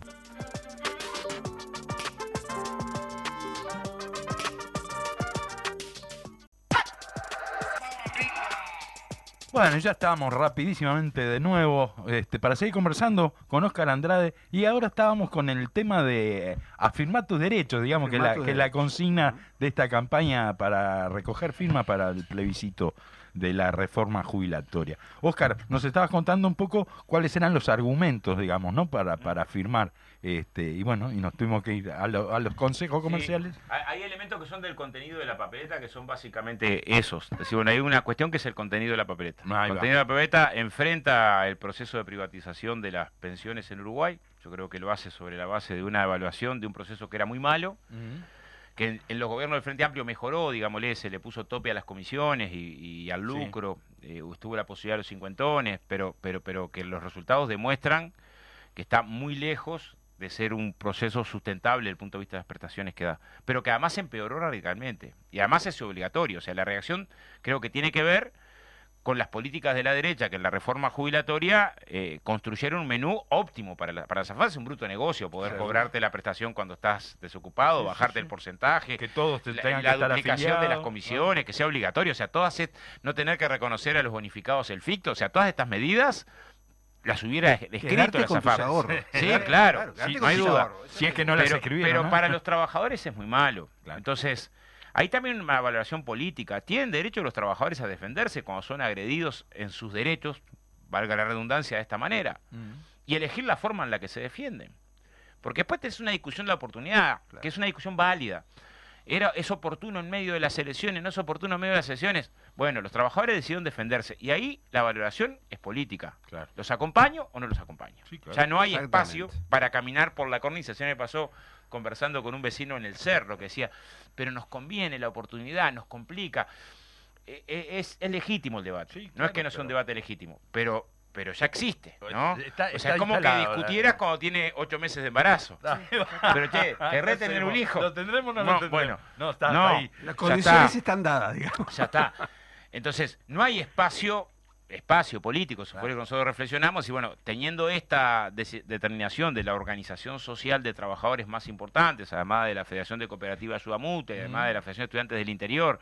Bueno, ya estábamos rapidísimamente de nuevo este, para seguir conversando con Oscar Andrade y ahora estábamos con el tema de afirmar tus derechos, digamos que la, que la consigna de esta campaña para recoger firmas para el plebiscito de la reforma jubilatoria. Oscar, nos estabas contando un poco cuáles eran los argumentos, digamos, ¿no? Para, para firmar, este, y bueno, y nos tuvimos que ir a, lo- a los consejos comerciales. Sí, hay, hay elementos que son del contenido de la papeleta que son básicamente esos. Es decir, bueno, hay una cuestión que es el contenido de la papeleta. Ahí va. el contenido de la papeleta enfrenta el proceso de privatización de las pensiones en Uruguay. Yo creo que lo hace sobre la base de una evaluación de un proceso que era muy malo, que en, en los gobiernos del Frente Amplio mejoró, digámosle, se le puso tope a las comisiones y, y al lucro, eh, estuvo la posibilidad de los cincuentones, pero, pero, pero que los resultados demuestran que está muy lejos de ser un proceso sustentable desde el punto de vista de las prestaciones que da, pero que además empeoró radicalmente y además es obligatorio, o sea, la reacción creo que tiene que ver con las políticas de la derecha que en la reforma jubilatoria eh, construyeron un menú óptimo para la, para zafarse un bruto negocio, poder cobrarte la prestación cuando estás desocupado, Sí, bajarte sí. el porcentaje, Que todos te la, tengan la que estar duplicación de las comisiones, que sea obligatorio, o sea, todas no tener que reconocer a los bonificados el ficto, o sea, todas estas medidas las hubiera es- escrito Quedarte la con tus Zafar. ahorros. Sí, claro, sí, no hay duda. Si es que no las pero, escribieron, pero ¿no? para los trabajadores es muy malo. Claro. Entonces, hay también una valoración política. Tienen derecho los trabajadores a defenderse cuando son agredidos en sus derechos, valga la redundancia de esta manera, y elegir la forma en la que se defienden. Porque después es una discusión de la oportunidad, que es una discusión válida. Era, ¿Es oportuno en medio de las elecciones? ¿No es oportuno en medio de las elecciones? Bueno, los trabajadores decidieron defenderse. Y ahí la valoración es política. Claro. ¿Los acompaño o no los acompaño? Sí, claro. No hay espacio para caminar por la cornisa. Se me pasó conversando con un vecino en el cerro que decía, pero nos conviene la oportunidad, nos complica. Eh, eh, Es, es legítimo el debate. Sí, no es que no sea un debate legítimo, pero, pero ya existe, ¿no? Está- o sea, es como que discutieras la- cuando tiene ocho meses de embarazo. <laughs> Pero che, <laughs> ¿querrés tener un hijo? ¿Lo tendremos o no, No, lo tendremos? bueno. no, está No. ahí. Las condiciones está. están dadas, digamos. Ya está. Entonces, no hay espacio espacio político, eso fue lo que nosotros reflexionamos y bueno, teniendo esta determinación de la organización social de trabajadores más importantes, además de la Federación de Cooperativas Ayuda Mutua, además de la Federación de Estudiantes del Interior,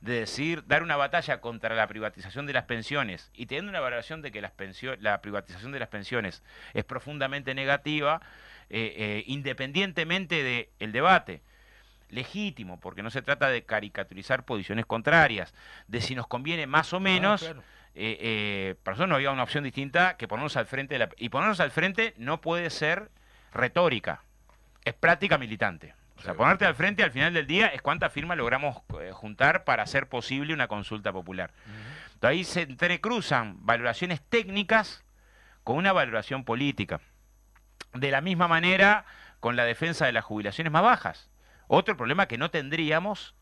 de decir, dar una batalla contra la privatización de las pensiones y teniendo una valoración de que las la privatización de las pensiones es profundamente negativa, eh, eh, independientemente del debate legítimo, porque no se trata de caricaturizar posiciones contrarias, de si nos conviene más o menos, claro. eh, eh, para nosotros no había una opción distinta que ponernos al frente, de la- y ponernos al frente no puede ser retórica, es práctica militante. O sea, ponerte al frente al final del día es cuántas firmas logramos eh, juntar para hacer posible una consulta popular. Entonces, ahí se entrecruzan valoraciones técnicas con una valoración política. De la misma manera con la defensa de las jubilaciones más bajas. Otro problema que no tendríamos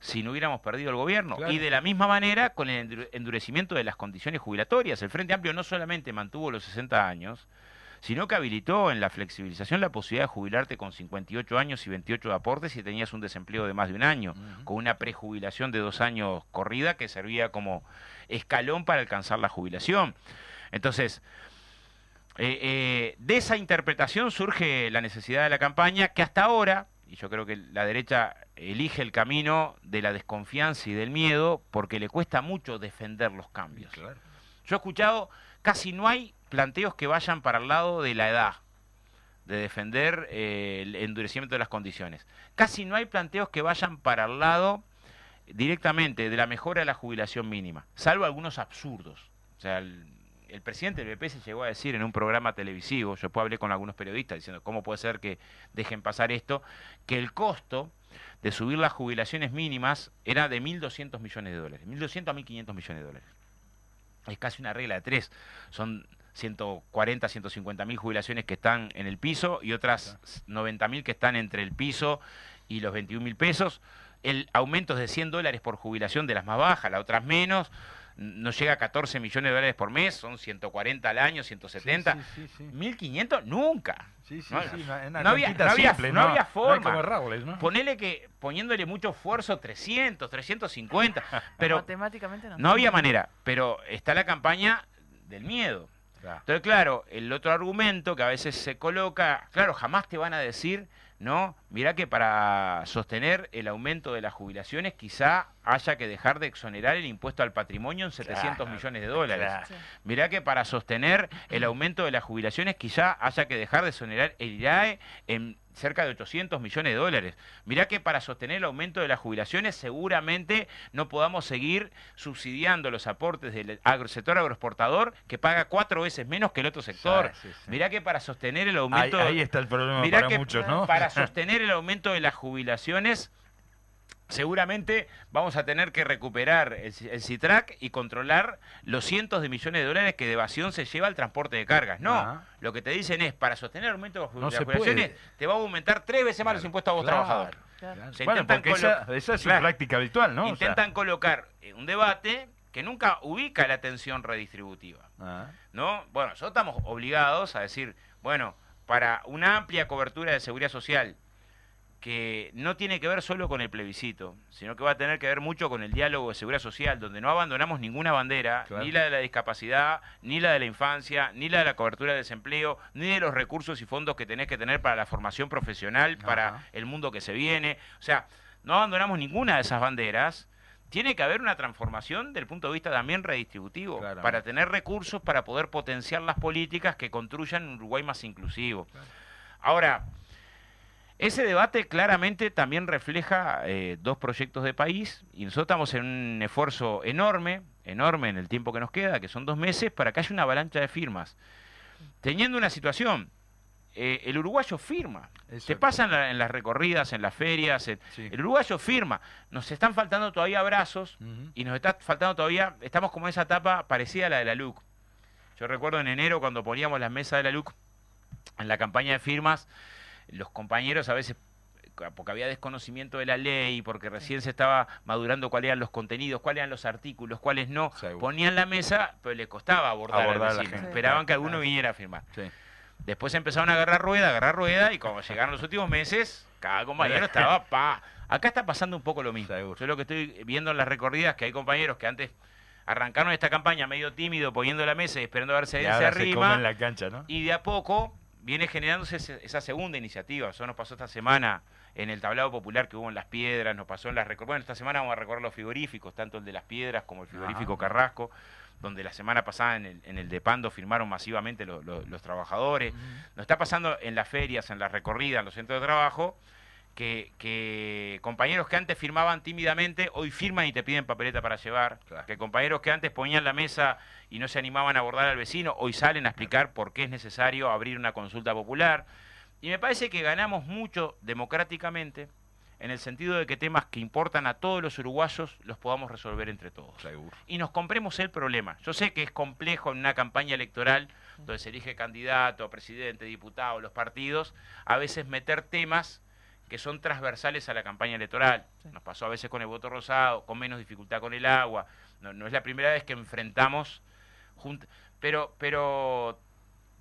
si no hubiéramos perdido el gobierno. Claro. Y de la misma manera con el endu- endurecimiento de las condiciones jubilatorias. El Frente Amplio no solamente mantuvo los 60 años, sino que habilitó en la flexibilización la posibilidad de jubilarte con 58 años y 28 de aportes si tenías un desempleo de más de un año, con una prejubilación de dos años corrida que servía como escalón para alcanzar la jubilación. Entonces, eh, eh, de esa interpretación surge la necesidad de la campaña que hasta ahora, y yo creo que la derecha elige el camino de la desconfianza y del miedo porque le cuesta mucho defender los cambios. Yo he escuchado, casi no hay planteos que vayan para el lado de la edad, de defender eh, el endurecimiento de las condiciones. Casi no hay planteos que vayan para el lado directamente de la mejora de la jubilación mínima, salvo algunos absurdos. O sea, el, el presidente del BP se llegó a decir en un programa televisivo, yo hablé con algunos periodistas diciendo cómo puede ser que dejen pasar esto, que el costo de subir las jubilaciones mínimas era de 1.200 millones de dólares, 1.200 a 1.500 millones de dólares. Es casi una regla de tres. Son 140, 150 mil jubilaciones que están en el piso y otras 90 mil que están entre el piso y los 21 mil pesos. El aumento es de 100 dólares por jubilación de las más bajas, las otras menos. No llega a 14 millones de dólares por mes, son 140 al año, 170. Sí, sí, sí, sí. 1.500 nunca. Sí, sí, No, sí, una- una no había, no había- simple, no ¿no? había forma. como errarles, ¿no? Ponele que, poniéndole mucho esfuerzo, 300, 350, <laughs> pero Matemáticamente no. no había manera. Pero está la campaña del miedo. Claro. Entonces, claro, el otro argumento que a veces se coloca, claro, jamás te van a decir, ¿no? Mirá que para sostener el aumento de las jubilaciones quizá haya que dejar de exonerar el impuesto al patrimonio en 700 Claro, millones de dólares. claro. Sí. Mirá que para sostener el aumento de las jubilaciones quizá haya que dejar de exonerar el IRAE en cerca de 800 millones de dólares. Mirá que para sostener el aumento de las jubilaciones seguramente no podamos seguir subsidiando los aportes del agro- sector agroexportador que paga cuatro veces menos que el otro sector. Sí, sí, sí. Mirá que para sostener el Ahí, aumento... ahí está el problema para que muchos, ¿no? para <laughs> sostener el aumento de las jubilaciones, seguramente vamos a tener que recuperar el, el CITRAC y controlar los cientos de millones de dólares que de evasión se lleva al transporte de cargas. No, Ajá. lo que te dicen es, para sostener el aumento de las No jubilaciones, te va a aumentar tres veces más los Claro, impuestos a vos claro, trabajadores. Claro. Se Bueno, intentan porque esa, esa es su Claro. práctica habitual, ¿no? O sea, Intentan colocar eh, un debate que nunca ubica la tensión redistributiva. ah, ¿no? Bueno, nosotros estamos obligados a decir, bueno, para una amplia cobertura de seguridad social que no tiene que ver solo con el plebiscito, sino que va a tener que ver mucho con el diálogo de seguridad social, donde no abandonamos ninguna bandera, Claro. ni la de la discapacidad, ni la de la infancia, ni la de la cobertura de desempleo, ni de los recursos y fondos que tenés que tener para la formación profesional, para el mundo que se viene. O sea, no abandonamos ninguna de esas banderas. Tiene que haber una transformación del punto de vista también redistributivo, para tener recursos para poder potenciar las políticas que construyan un Uruguay más inclusivo. Ahora, ese debate claramente también refleja eh, dos proyectos de país y nosotros estamos en un esfuerzo enorme, enorme en el tiempo que nos queda, que son dos meses, para que haya una avalancha de firmas. Teniendo una situación, eh, el uruguayo firma. Eso. Te pasan la- en las recorridas, en las ferias, en- Sí. el uruguayo firma. Nos están faltando todavía abrazos Ujú. y nos está faltando todavía, estamos como en esa etapa parecida a la de la LUC. Yo recuerdo en enero cuando poníamos las mesas de la LUC en la campaña de firmas, los compañeros a veces porque había desconocimiento de la ley, porque recién se estaba madurando cuáles eran los contenidos, cuáles eran los artículos, cuáles no, ponían la mesa, pero les costaba abordar, Abordar a al la vecino. gente. Esperaban que alguno viniera a firmar. Sí. Después empezaron a agarrar rueda, agarrar rueda, y cuando llegaron los últimos meses, cada compañero estaba pa. Acá está pasando un poco lo mismo. Yo lo que estoy viendo en las recorridas, que hay compañeros que antes arrancaron esta campaña medio tímido, poniendo la mesa y esperando a ver si alguien se arrima, comen la cancha, ¿no? y de a poco viene generándose esa segunda iniciativa. Eso nos pasó esta semana en el tablado popular que hubo en Las Piedras, nos pasó en las Bueno, esta semana vamos a recorrer los frigoríficos, tanto el de Las Piedras como el frigorífico Ajá. Carrasco, donde la semana pasada en el, en el de Pando firmaron masivamente lo- lo- los trabajadores. Nos está pasando en las ferias, en las recorridas, en los centros de trabajo, que, que compañeros que antes firmaban tímidamente, hoy firman y te piden papeleta para llevar. Claro. Que compañeros que antes ponían la mesa y no se animaban a abordar al vecino, hoy salen a explicar por qué es necesario abrir una consulta popular. Y me parece que ganamos mucho democráticamente en el sentido de que temas que importan a todos los uruguayos los podamos resolver entre todos Seguro. y nos compremos el problema. Yo sé que es complejo en una campaña electoral donde se elige candidato, presidente, diputado, los partidos, a veces meter temas que son transversales a la campaña electoral. Sí. Nos pasó a veces con el voto rosado, con menos dificultad con el agua. No, no es la primera vez que enfrentamos junt- pero pero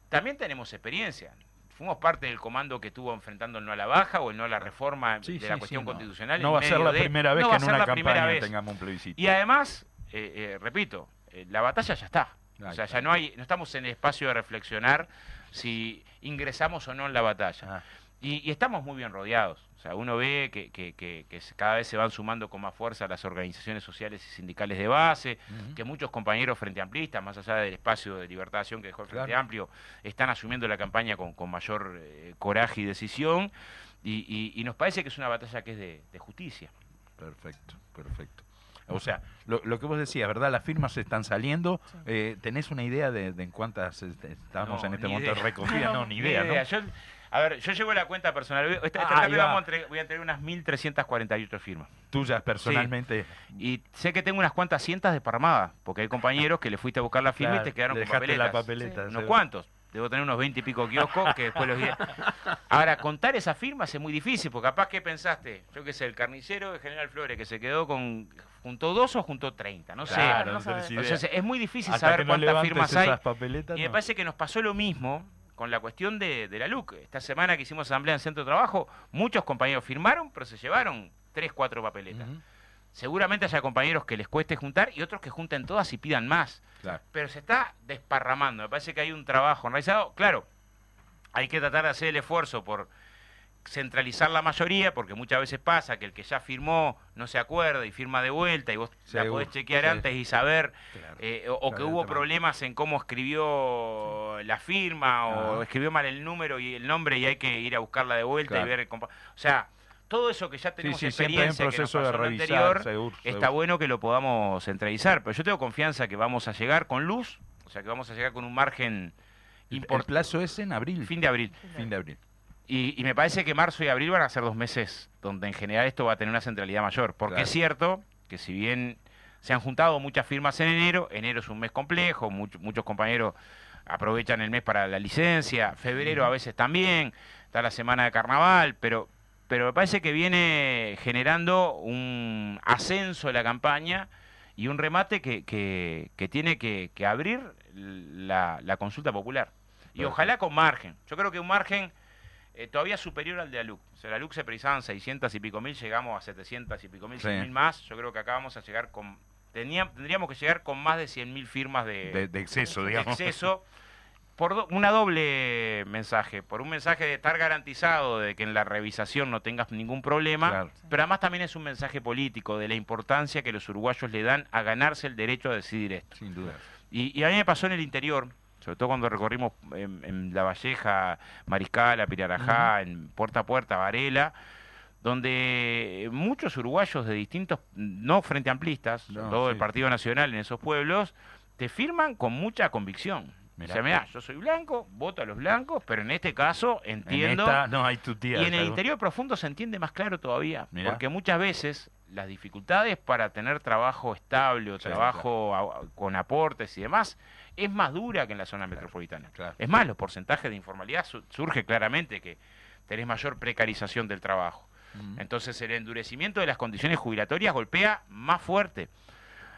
también tenemos experiencia. Fuimos parte del comando que estuvo enfrentando el no a la baja o el no a la reforma Sí, de sí, la sí, cuestión no. constitucional. No va a ser la de- primera vez no que en una campaña tengamos un plebiscito. Y además, eh, eh, repito, eh, la batalla ya está. Ahí O sea, está. ya no hay, no estamos en el espacio de reflexionar si ingresamos o no en la batalla. Ah, Y, y estamos muy bien rodeados. O sea, uno ve que, que- que- que cada vez se van sumando con más fuerza las organizaciones sociales y sindicales de base, que muchos compañeros frente amplistas, más allá del espacio de acción que dejó el Frente Claro. Amplio, están asumiendo la campaña con, con mayor eh, coraje y decisión. Y, y- y nos parece que es una batalla que es de, de justicia. Perfecto, perfecto. O sea, lo, lo que vos decías, ¿verdad? Las firmas están saliendo. Sí. Eh, ¿Tenés una idea de, de en cuántas este, estamos No, en este momento recogidas? <laughs> No, ni idea, ¿no? Yo, A ver, yo llevo la cuenta personal. Esta, esta Ah, tarde vamos a entre- voy a entregar unas 1.348 firmas. Tuyas personalmente. Y sé que tengo unas cuantas cientas desparramadas, porque hay compañeros que le fuiste a buscar la firma Claro, y te quedaron con dejaste papeletas. la papeleta, Unos seguro. cuantos. Debo tener unos 20 y pico kioscos que después los. <laughs> Ahora, contar esas firmas es muy difícil, porque capaz que pensaste, yo qué sé, el carnicero de General Flores, que se quedó con. ¿Juntó dos o juntó 30? No sé. Claro, no no idea. Entonces, es muy difícil Hasta saber que no cuántas firmas hay. papeletas, Y me parece que nos pasó lo mismo con la cuestión de, de la LUC. Esta semana que hicimos asamblea en Centro de Trabajo, muchos compañeros firmaron, pero se llevaron tres, cuatro papeletas. Seguramente haya compañeros que les cueste juntar y otros que junten todas y pidan más. Claro. Pero se está desparramando. Me parece que hay un trabajo realizado. Claro, hay que tratar de hacer el esfuerzo por centralizar la mayoría, porque muchas veces pasa que el que ya firmó no se acuerda y firma de vuelta y vos la podés chequear sí. antes y saber, Claro. eh, o, que hubo problemas en cómo escribió la firma o Ah. escribió mal el número y el nombre y hay que ir a buscarla de vuelta Claro. y ver el O sea, todo eso que ya tenemos sí, siempre hay un experiencia que nos proceso de pasó en lo revisar, anterior, seguro, está seguro. bueno que lo podamos centralizar, pero yo tengo confianza que vamos a llegar con luz, o sea que vamos a llegar con un margen El, el importante. plazo es en abril. Fin de abril. Fin de abril. Y, y me parece que marzo y abril van a ser dos meses donde en general esto va a tener una centralidad mayor. Porque Claro. es cierto que si bien se han juntado muchas firmas en enero, enero es un mes complejo, mucho- muchos compañeros aprovechan el mes para la licencia, febrero a veces también, está la semana de carnaval, pero, pero me parece que viene generando un ascenso de la campaña y un remate que, que- que tiene que, que abrir la, la consulta popular. Y ojalá con margen. Yo creo que un margen eh, todavía superior al de ALUC. O sea, la ALUC se precisaban 600 y pico mil, llegamos a 700 y pico mil, Sí. 100 mil más. Yo creo que acá vamos a llegar con... tenía- tendríamos que llegar con más de 100 mil firmas de, De, de exceso, de digamos. exceso. Por do- una doble mensaje. Por un mensaje de estar garantizado de que en la revisación no tengas ningún problema, Claro. pero además también es un mensaje político de la importancia que los uruguayos le dan a ganarse el derecho a decidir esto. Sin duda. Y, y a mí me pasó en el interior, sobre todo cuando recorrimos en, en La Valleja, Mariscal, Pirarajá, en Puerta a Puerta, Varela, donde muchos uruguayos de distintos, no frente amplistas, No, todo sí. el Partido Nacional en esos pueblos, te firman con mucha convicción. Mirá. O sea, mirá, yo soy blanco, voto a los blancos, pero en este caso entiendo... En esta no hay tu tía. Y en el interior profundo se entiende más claro todavía, Mirá. porque muchas veces las dificultades para tener trabajo estable o Sí, trabajo a- con aportes y demás es más dura que en la zona metropolitana. claro. Es más, los porcentajes de informalidad su- surge claramente que tenés mayor precarización del trabajo. Entonces el endurecimiento de las condiciones jubilatorias golpea más fuerte.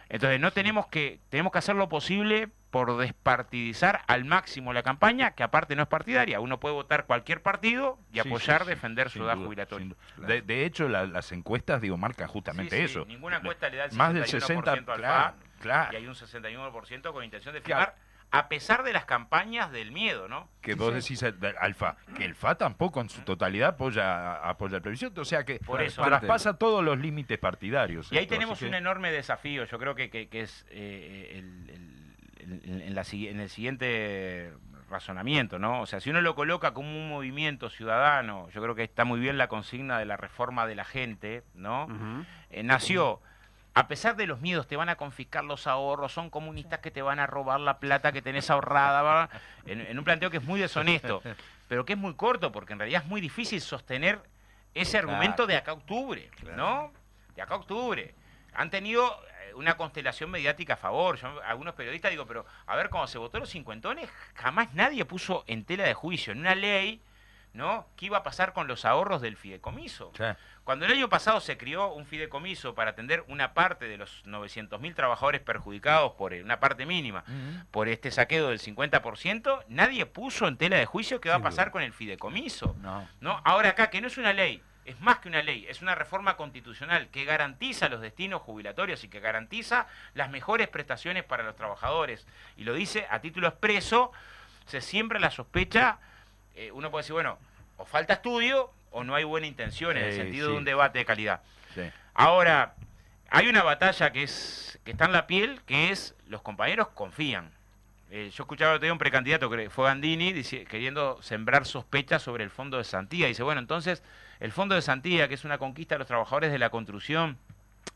Entonces no tenemos que tenemos que hacer lo posible por despartidizar al máximo la campaña, que aparte no es partidaria. Uno puede votar cualquier partido y Sí, apoyar, sí, sí, defender su edad jubilatoria. De, de hecho, la- las encuestas, digo, marcan justamente eso. Ninguna encuesta le da el Más del 61% 60, al claro, FA, claro. y hay un 61% con intención de Claro. firmar, a pesar de las campañas del miedo, ¿no? Que vos decís al- al FA, que el FA tampoco en su totalidad apoya, apoya el plebiscito, o sea que Por eso. traspasa todos los límites partidarios. Y ahí esto, tenemos que- un enorme desafío, yo creo que, que- que es eh, el, el- el- en, la en el siguiente razonamiento, ¿no? O sea, si uno lo coloca como un movimiento ciudadano, yo creo que está muy bien la consigna de la reforma de la gente, ¿no? Eh, nació, a pesar de los miedos, te van a confiscar los ahorros, son comunistas que te van a robar la plata que tenés ahorrada, en, en un planteo que es muy deshonesto, pero que es muy corto, porque en realidad es muy difícil sostener ese argumento de acá a octubre, ¿no? De acá a octubre. Han tenido eh, una constelación mediática a favor. Yo, algunos periodistas digo, pero a ver, cuando se votó los cincuentones, jamás nadie puso en tela de juicio en una ley, ¿no? ¿Qué iba a pasar con los ahorros del fideicomiso? Sí. Cuando el año pasado se crió un fideicomiso para atender una parte de los 900.000 trabajadores perjudicados por una parte mínima, por este saqueo del 50%, nadie puso en tela de juicio qué va a pasar con el fideicomiso. No. ¿no? Ahora acá, que no es una ley, es más que una ley, es una reforma constitucional que garantiza los destinos jubilatorios y que garantiza las mejores prestaciones para los trabajadores. Y lo dice a título expreso, se siembra la sospecha, eh, uno puede decir, bueno, o falta estudio o no hay buena intención en el sentido sí. de un debate de calidad. Sí. Ahora, hay una batalla que es que está en la piel, que es los compañeros confían. Eh, yo escuchaba día un precandidato que fue Gandini queriendo sembrar sospechas sobre el fondo de Santía. Dice, bueno, entonces el fondo de Santía, que es una conquista de los trabajadores de la construcción,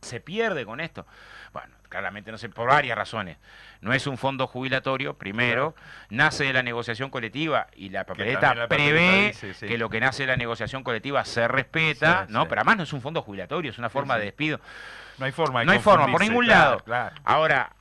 se pierde con esto. Bueno, claramente no sé, por varias razones. No es un fondo jubilatorio, primero, nace de la negociación colectiva y la papeleta también la papeleta prevé dice, sí. que lo que nace de la negociación colectiva se respeta, Sí, ¿no? sí. Pero además no es un fondo jubilatorio, es una forma de despido. No hay forma de No hay forma, por ningún claro, lado. claro. Ahora,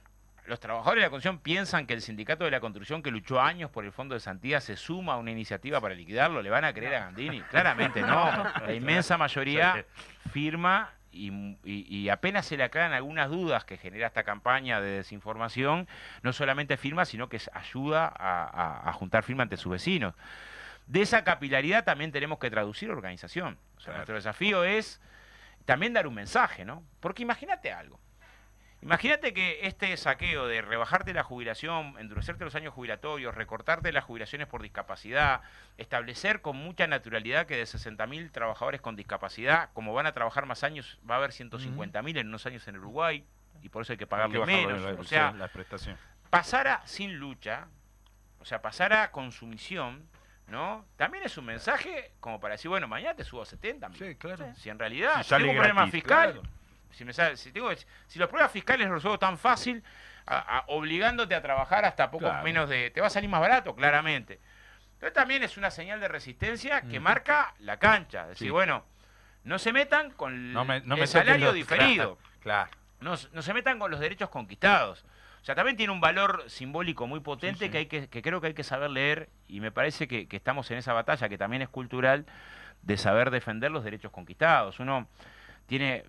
los trabajadores de la construcción piensan que el sindicato de la construcción que luchó años por el fondo de Santía se suma a una iniciativa para liquidarlo. ¿Le van a creer a Gandini? Claramente no. <laughs> La inmensa mayoría firma y, y- y apenas se le aclaran algunas dudas que genera esta campaña de desinformación, no solamente firma, sino que ayuda a, a- a juntar firma ante sus vecinos. De esa capilaridad también tenemos que traducir organización. O sea, nuestro desafío es también dar un mensaje, ¿no? Porque imagínate algo. Imagínate que este saqueo de rebajarte la jubilación, endurecerte los años jubilatorios, recortarte las jubilaciones por discapacidad, establecer con mucha naturalidad que de 60.000 trabajadores con discapacidad, como van a trabajar más años, va a haber 150.000 en unos años en Uruguay, y por eso hay que Hay que pagarle menos. la- o sea, sí, la prestación. pasara sin lucha, o sea, pasara con sumisión, ¿no? También es un mensaje como para decir, bueno, mañana te subo a 70. Sí, claro. Si en realidad Si si tengo un problema gratis, fiscal, claro. Si, me sale- si, tengo, si los problemas fiscales los resuelvo tan fácil, a- a- obligándote a trabajar hasta poco Claro. menos de... Te va a salir más barato, claramente. Entonces también es una señal de resistencia que marca la cancha. Es decir, Sí. bueno, no se metan con No me- no me el salario los- diferido. <laughs> Claro. No, se metan con los derechos conquistados. O sea, también tiene un valor simbólico muy potente Sí, sí. Que, hay que, que creo que hay que saber leer y me parece que, que estamos en esa batalla, que también es cultural, de saber defender los derechos conquistados. Uno tiene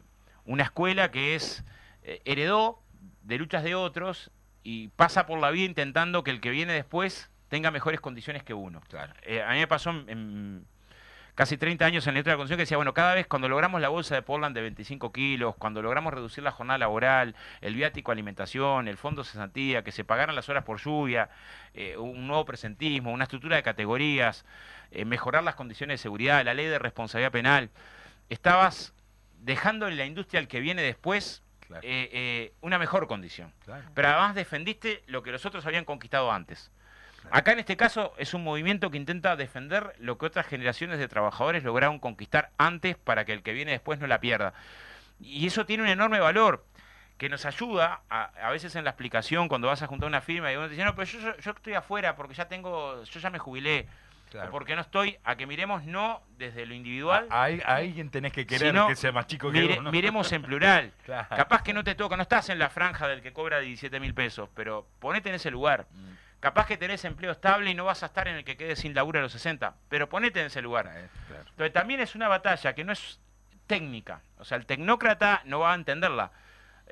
una escuela que es eh, heredó de luchas de otros y pasa por la vida intentando que el que viene después tenga mejores condiciones que uno. Eh, a mí me pasó en, en casi 30 años en la letra de la Constitución que decía, bueno, cada vez cuando logramos la bolsa de Portland de 25 kilos, cuando logramos reducir la jornada laboral, el viático alimentación, el fondo cesantía, que se pagaran las horas por lluvia, eh, un nuevo presentismo, una estructura de categorías, mejorar las condiciones de seguridad, la ley de responsabilidad penal, estabas dejando en la industria al que viene después eh, eh, una mejor condición. Pero además defendiste lo que los otros habían conquistado antes. Acá en este caso es un movimiento que intenta defender lo que otras generaciones de trabajadores lograron conquistar antes para que el que viene después no la pierda. Y eso tiene un enorme valor que nos ayuda a, a veces en la explicación cuando vas a juntar una firma y uno te dice, no, pero yo, yo, yo estoy afuera porque ya tengo, yo ya me jubilé. Claro. O porque no estoy, a que miremos no desde lo individual, A, a alguien tenés que querer que sea más chico que mire- vos, ¿no? miremos en <laughs> plural. Claro. Capaz que no te toca, no estás en la franja del que cobra 17 mil pesos, pero ponete en ese lugar. Mm. Capaz que tenés empleo estable y no vas a estar en el que quede sin laburo a los 60, pero ponete en ese lugar. Entonces también es una batalla que no es técnica, o sea, el tecnócrata no va a entenderla.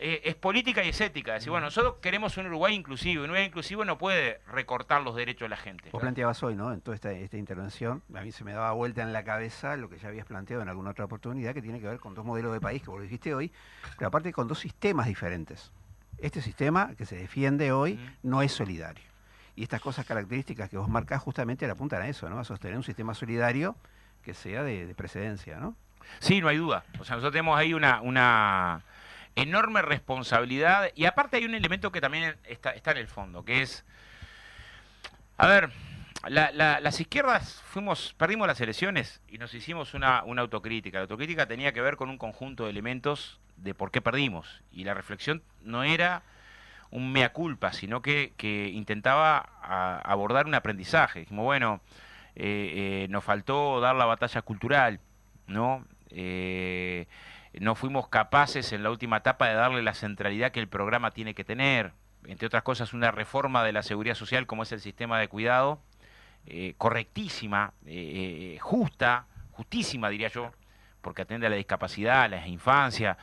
Eh, es política y es ética. Es decir, bueno, nosotros queremos un Uruguay inclusivo, y un Uruguay inclusivo no puede recortar los derechos de la gente. Vos planteabas hoy, ¿no? En toda esta, esta intervención, a mí se me daba vuelta en la cabeza lo que ya habías planteado en alguna otra oportunidad, que tiene que ver con dos modelos de país, que vos lo dijiste hoy, pero aparte con dos sistemas diferentes. Este sistema que se defiende hoy no es solidario. Y estas cosas características que vos marcás justamente le apuntan a eso, ¿no? A sostener un sistema solidario que sea de, de precedencia, ¿no? Sí, no hay duda. O sea, nosotros tenemos ahí una, una enorme responsabilidad y aparte hay un elemento que también está, está en el fondo, que es, a ver, la- la- las izquierdas fuimos, perdimos las elecciones y nos hicimos una, una autocrítica. La autocrítica tenía que ver con un conjunto de elementos de por qué perdimos y la reflexión no era un mea culpa, sino que, intentaba abordar un aprendizaje. Dijimos, bueno, eh, eh, nos faltó dar la batalla cultural, ¿no? Eh, no fuimos capaces en la última etapa de darle la centralidad que el programa tiene que tener, entre otras cosas una reforma de la seguridad social como es el sistema de cuidado, eh, correctísima, eh, eh, justa, justísima diría yo, porque atiende a la discapacidad, a la infancia.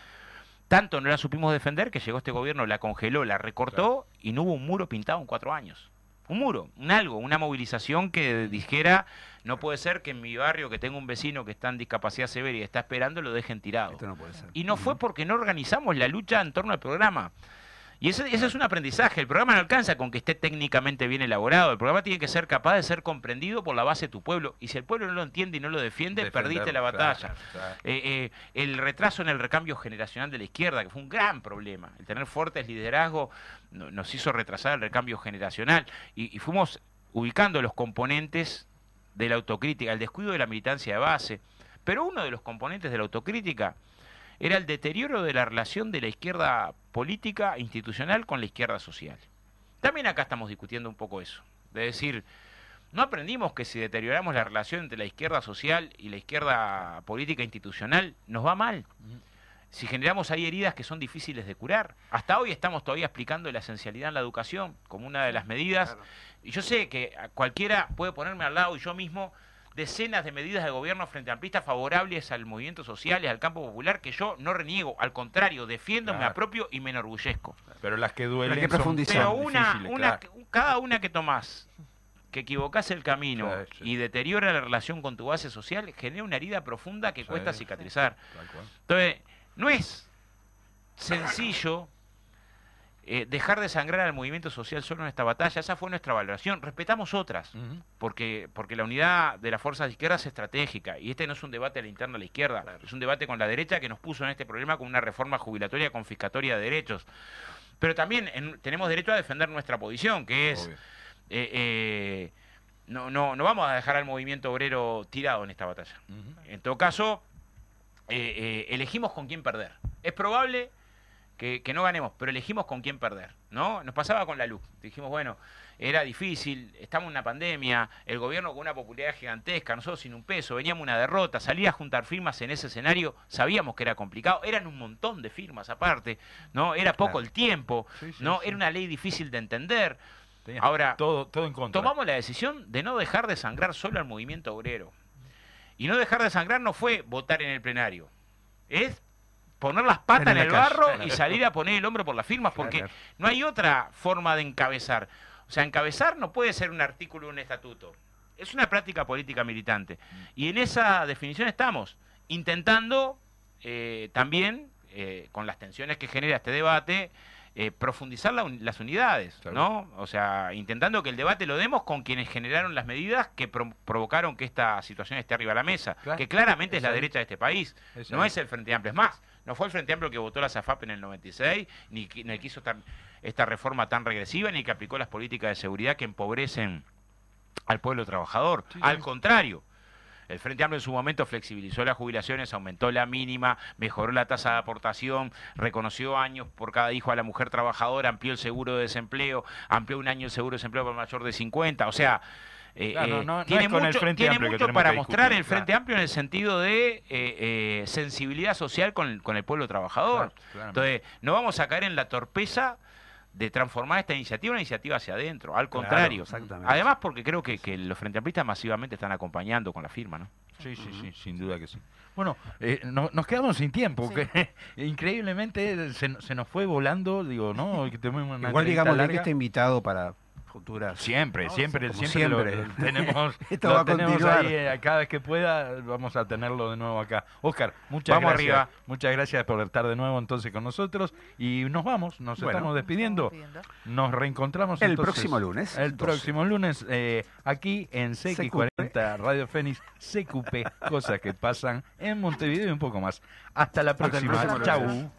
Tanto no la supimos defender que llegó este gobierno, la congeló, la recortó y no hubo un muro pintado en cuatro años. Un muro, un algo, una movilización que dijera, no puede ser que en mi barrio que tengo un vecino que está en discapacidad severa y está esperando lo dejen tirado. Esto no puede ser. Y no fue porque no organizamos la lucha en torno al programa. Y ese, ese es un aprendizaje. El programa no alcanza con que esté técnicamente bien elaborado. El programa tiene que ser capaz de ser comprendido por la base de tu pueblo. Y si el pueblo no lo entiende y no lo defiende, perdiste la batalla. claro, claro. Eh, eh, el retraso en el recambio generacional de la izquierda, que fue un gran problema. El tener fuertes liderazgos no- nos hizo retrasar el recambio generacional. Y, y fuimos ubicando los componentes de la autocrítica, el descuido de la militancia de base. Pero uno de los componentes de la autocrítica era el deterioro de la relación de la izquierda política institucional con la izquierda social. También acá estamos discutiendo un poco eso, de decir, no aprendimos que si deterioramos la relación entre la izquierda social y la izquierda política institucional, nos va mal. Si generamos ahí heridas que son difíciles de curar. Hasta hoy estamos todavía explicando la esencialidad en la educación como una de las medidas. Y yo sé que cualquiera puede ponerme al lado y yo mismo decenas de medidas de gobierno frente a amplistas favorables al movimiento social y al campo popular que yo no reniego, al contrario, defiendo, me apropio y me enorgullezco. Pero las que duelen que son, Pero una, difíciles, una, claro. cada una que tomás, que equivocás el camino Sí, sí. y deteriora la relación con tu base social, genera una herida profunda que Sí, cuesta cicatrizar. Entonces, no es sencillo eh, dejar de sangrar al movimiento social solo en esta batalla. Esa fue nuestra valoración. Respetamos otras, porque, porque la unidad de las fuerzas de izquierda es estratégica. Y este no es un debate a la interna de la izquierda, es un debate con la derecha que nos puso en este problema con una reforma jubilatoria confiscatoria de derechos. Pero también en- tenemos derecho a defender nuestra posición, que es... Eh, eh, no, no, no vamos a dejar al movimiento obrero tirado en esta batalla. En todo caso, elegimos con quién perder. Es probable que, que no ganemos, pero elegimos con quién perder, ¿no? Nos pasaba con la luz. Dijimos, bueno, era difícil, estamos en una pandemia, el gobierno con una popularidad gigantesca, nosotros sin un peso, veníamos una derrota, salir a juntar firmas en ese escenario, sabíamos que era complicado, eran un montón de firmas aparte, ¿no? Era poco el tiempo, Sí, sí, ¿no? sí. Era una ley difícil de entender. Tenías Ahora, todo, todo en contra. tomamos la decisión de no dejar de sangrar solo al movimiento obrero. Y no dejar de sangrar no fue votar en el plenario. Es poner las patas en, el calle, barro claro. y salir a poner el hombro por las firmas, porque Claro. no hay otra forma de encabezar. O sea, encabezar no puede ser un artículo un estatuto. Es una práctica política militante. Y en esa definición estamos, intentando eh, también, eh, con las tensiones que genera este debate, eh, profundizar la un- las unidades, Claro. ¿no? O sea, intentando que el debate lo demos con quienes generaron las medidas que pro- provocaron que esta situación esté arriba de la mesa, Claro. que claramente es, Es la derecha de este país, Es no es el Frente Amplio, es más, no fue el Frente Amplio que votó la SAFAP en el 96, ni, ni que hizo tan- esta reforma tan regresiva, ni que aplicó las políticas de seguridad que empobrecen al pueblo trabajador. Sí, Al contrario, el Frente Amplio en su momento flexibilizó las jubilaciones, aumentó la mínima, mejoró la tasa de aportación, reconoció años por cada hijo a la mujer trabajadora, amplió el seguro de desempleo, amplió un año el seguro de desempleo para mayor de 50. O sea, eh, Claro, no, eh, no- no tiene el mucho, Frente tiene Amplio que mucho tenemos para que mostrar discutir, el Frente claro. Amplio en el sentido de eh, eh, sensibilidad social con, con el pueblo trabajador. Claro. Entonces, no vamos a caer en la torpeza de transformar esta iniciativa en una iniciativa hacia adentro. Al Claro, contrario. exactamente. Además, porque creo que, que los Frente Amplistas masivamente están acompañando con la firma, ¿no? Sí, sí, sí, sin duda que sí. Bueno, eh, no- nos quedamos sin tiempo, que <laughs> increíblemente se, se nos fue volando, digo, ¿no? <laughs> Que Igual digamos que larga. está invitado para futuras. Siempre, ¿no? siempre, Como siempre, lo- siempre. lo <laughs> tenemos, Esto lo va tenemos ahí, eh, cada vez que pueda vamos a tenerlo de nuevo acá. Oscar, muchas Vamos gracias. arriba. Muchas gracias por estar de nuevo entonces con nosotros y nos vamos, nos Bueno. estamos despidiendo. Pidiendo. Nos reencontramos El entonces próximo lunes, El 12. próximo lunes eh, aquí en CX40 Radio Fénix CQP, <laughs> cosas que pasan en Montevideo y un poco más. Hasta la próxima. Chau.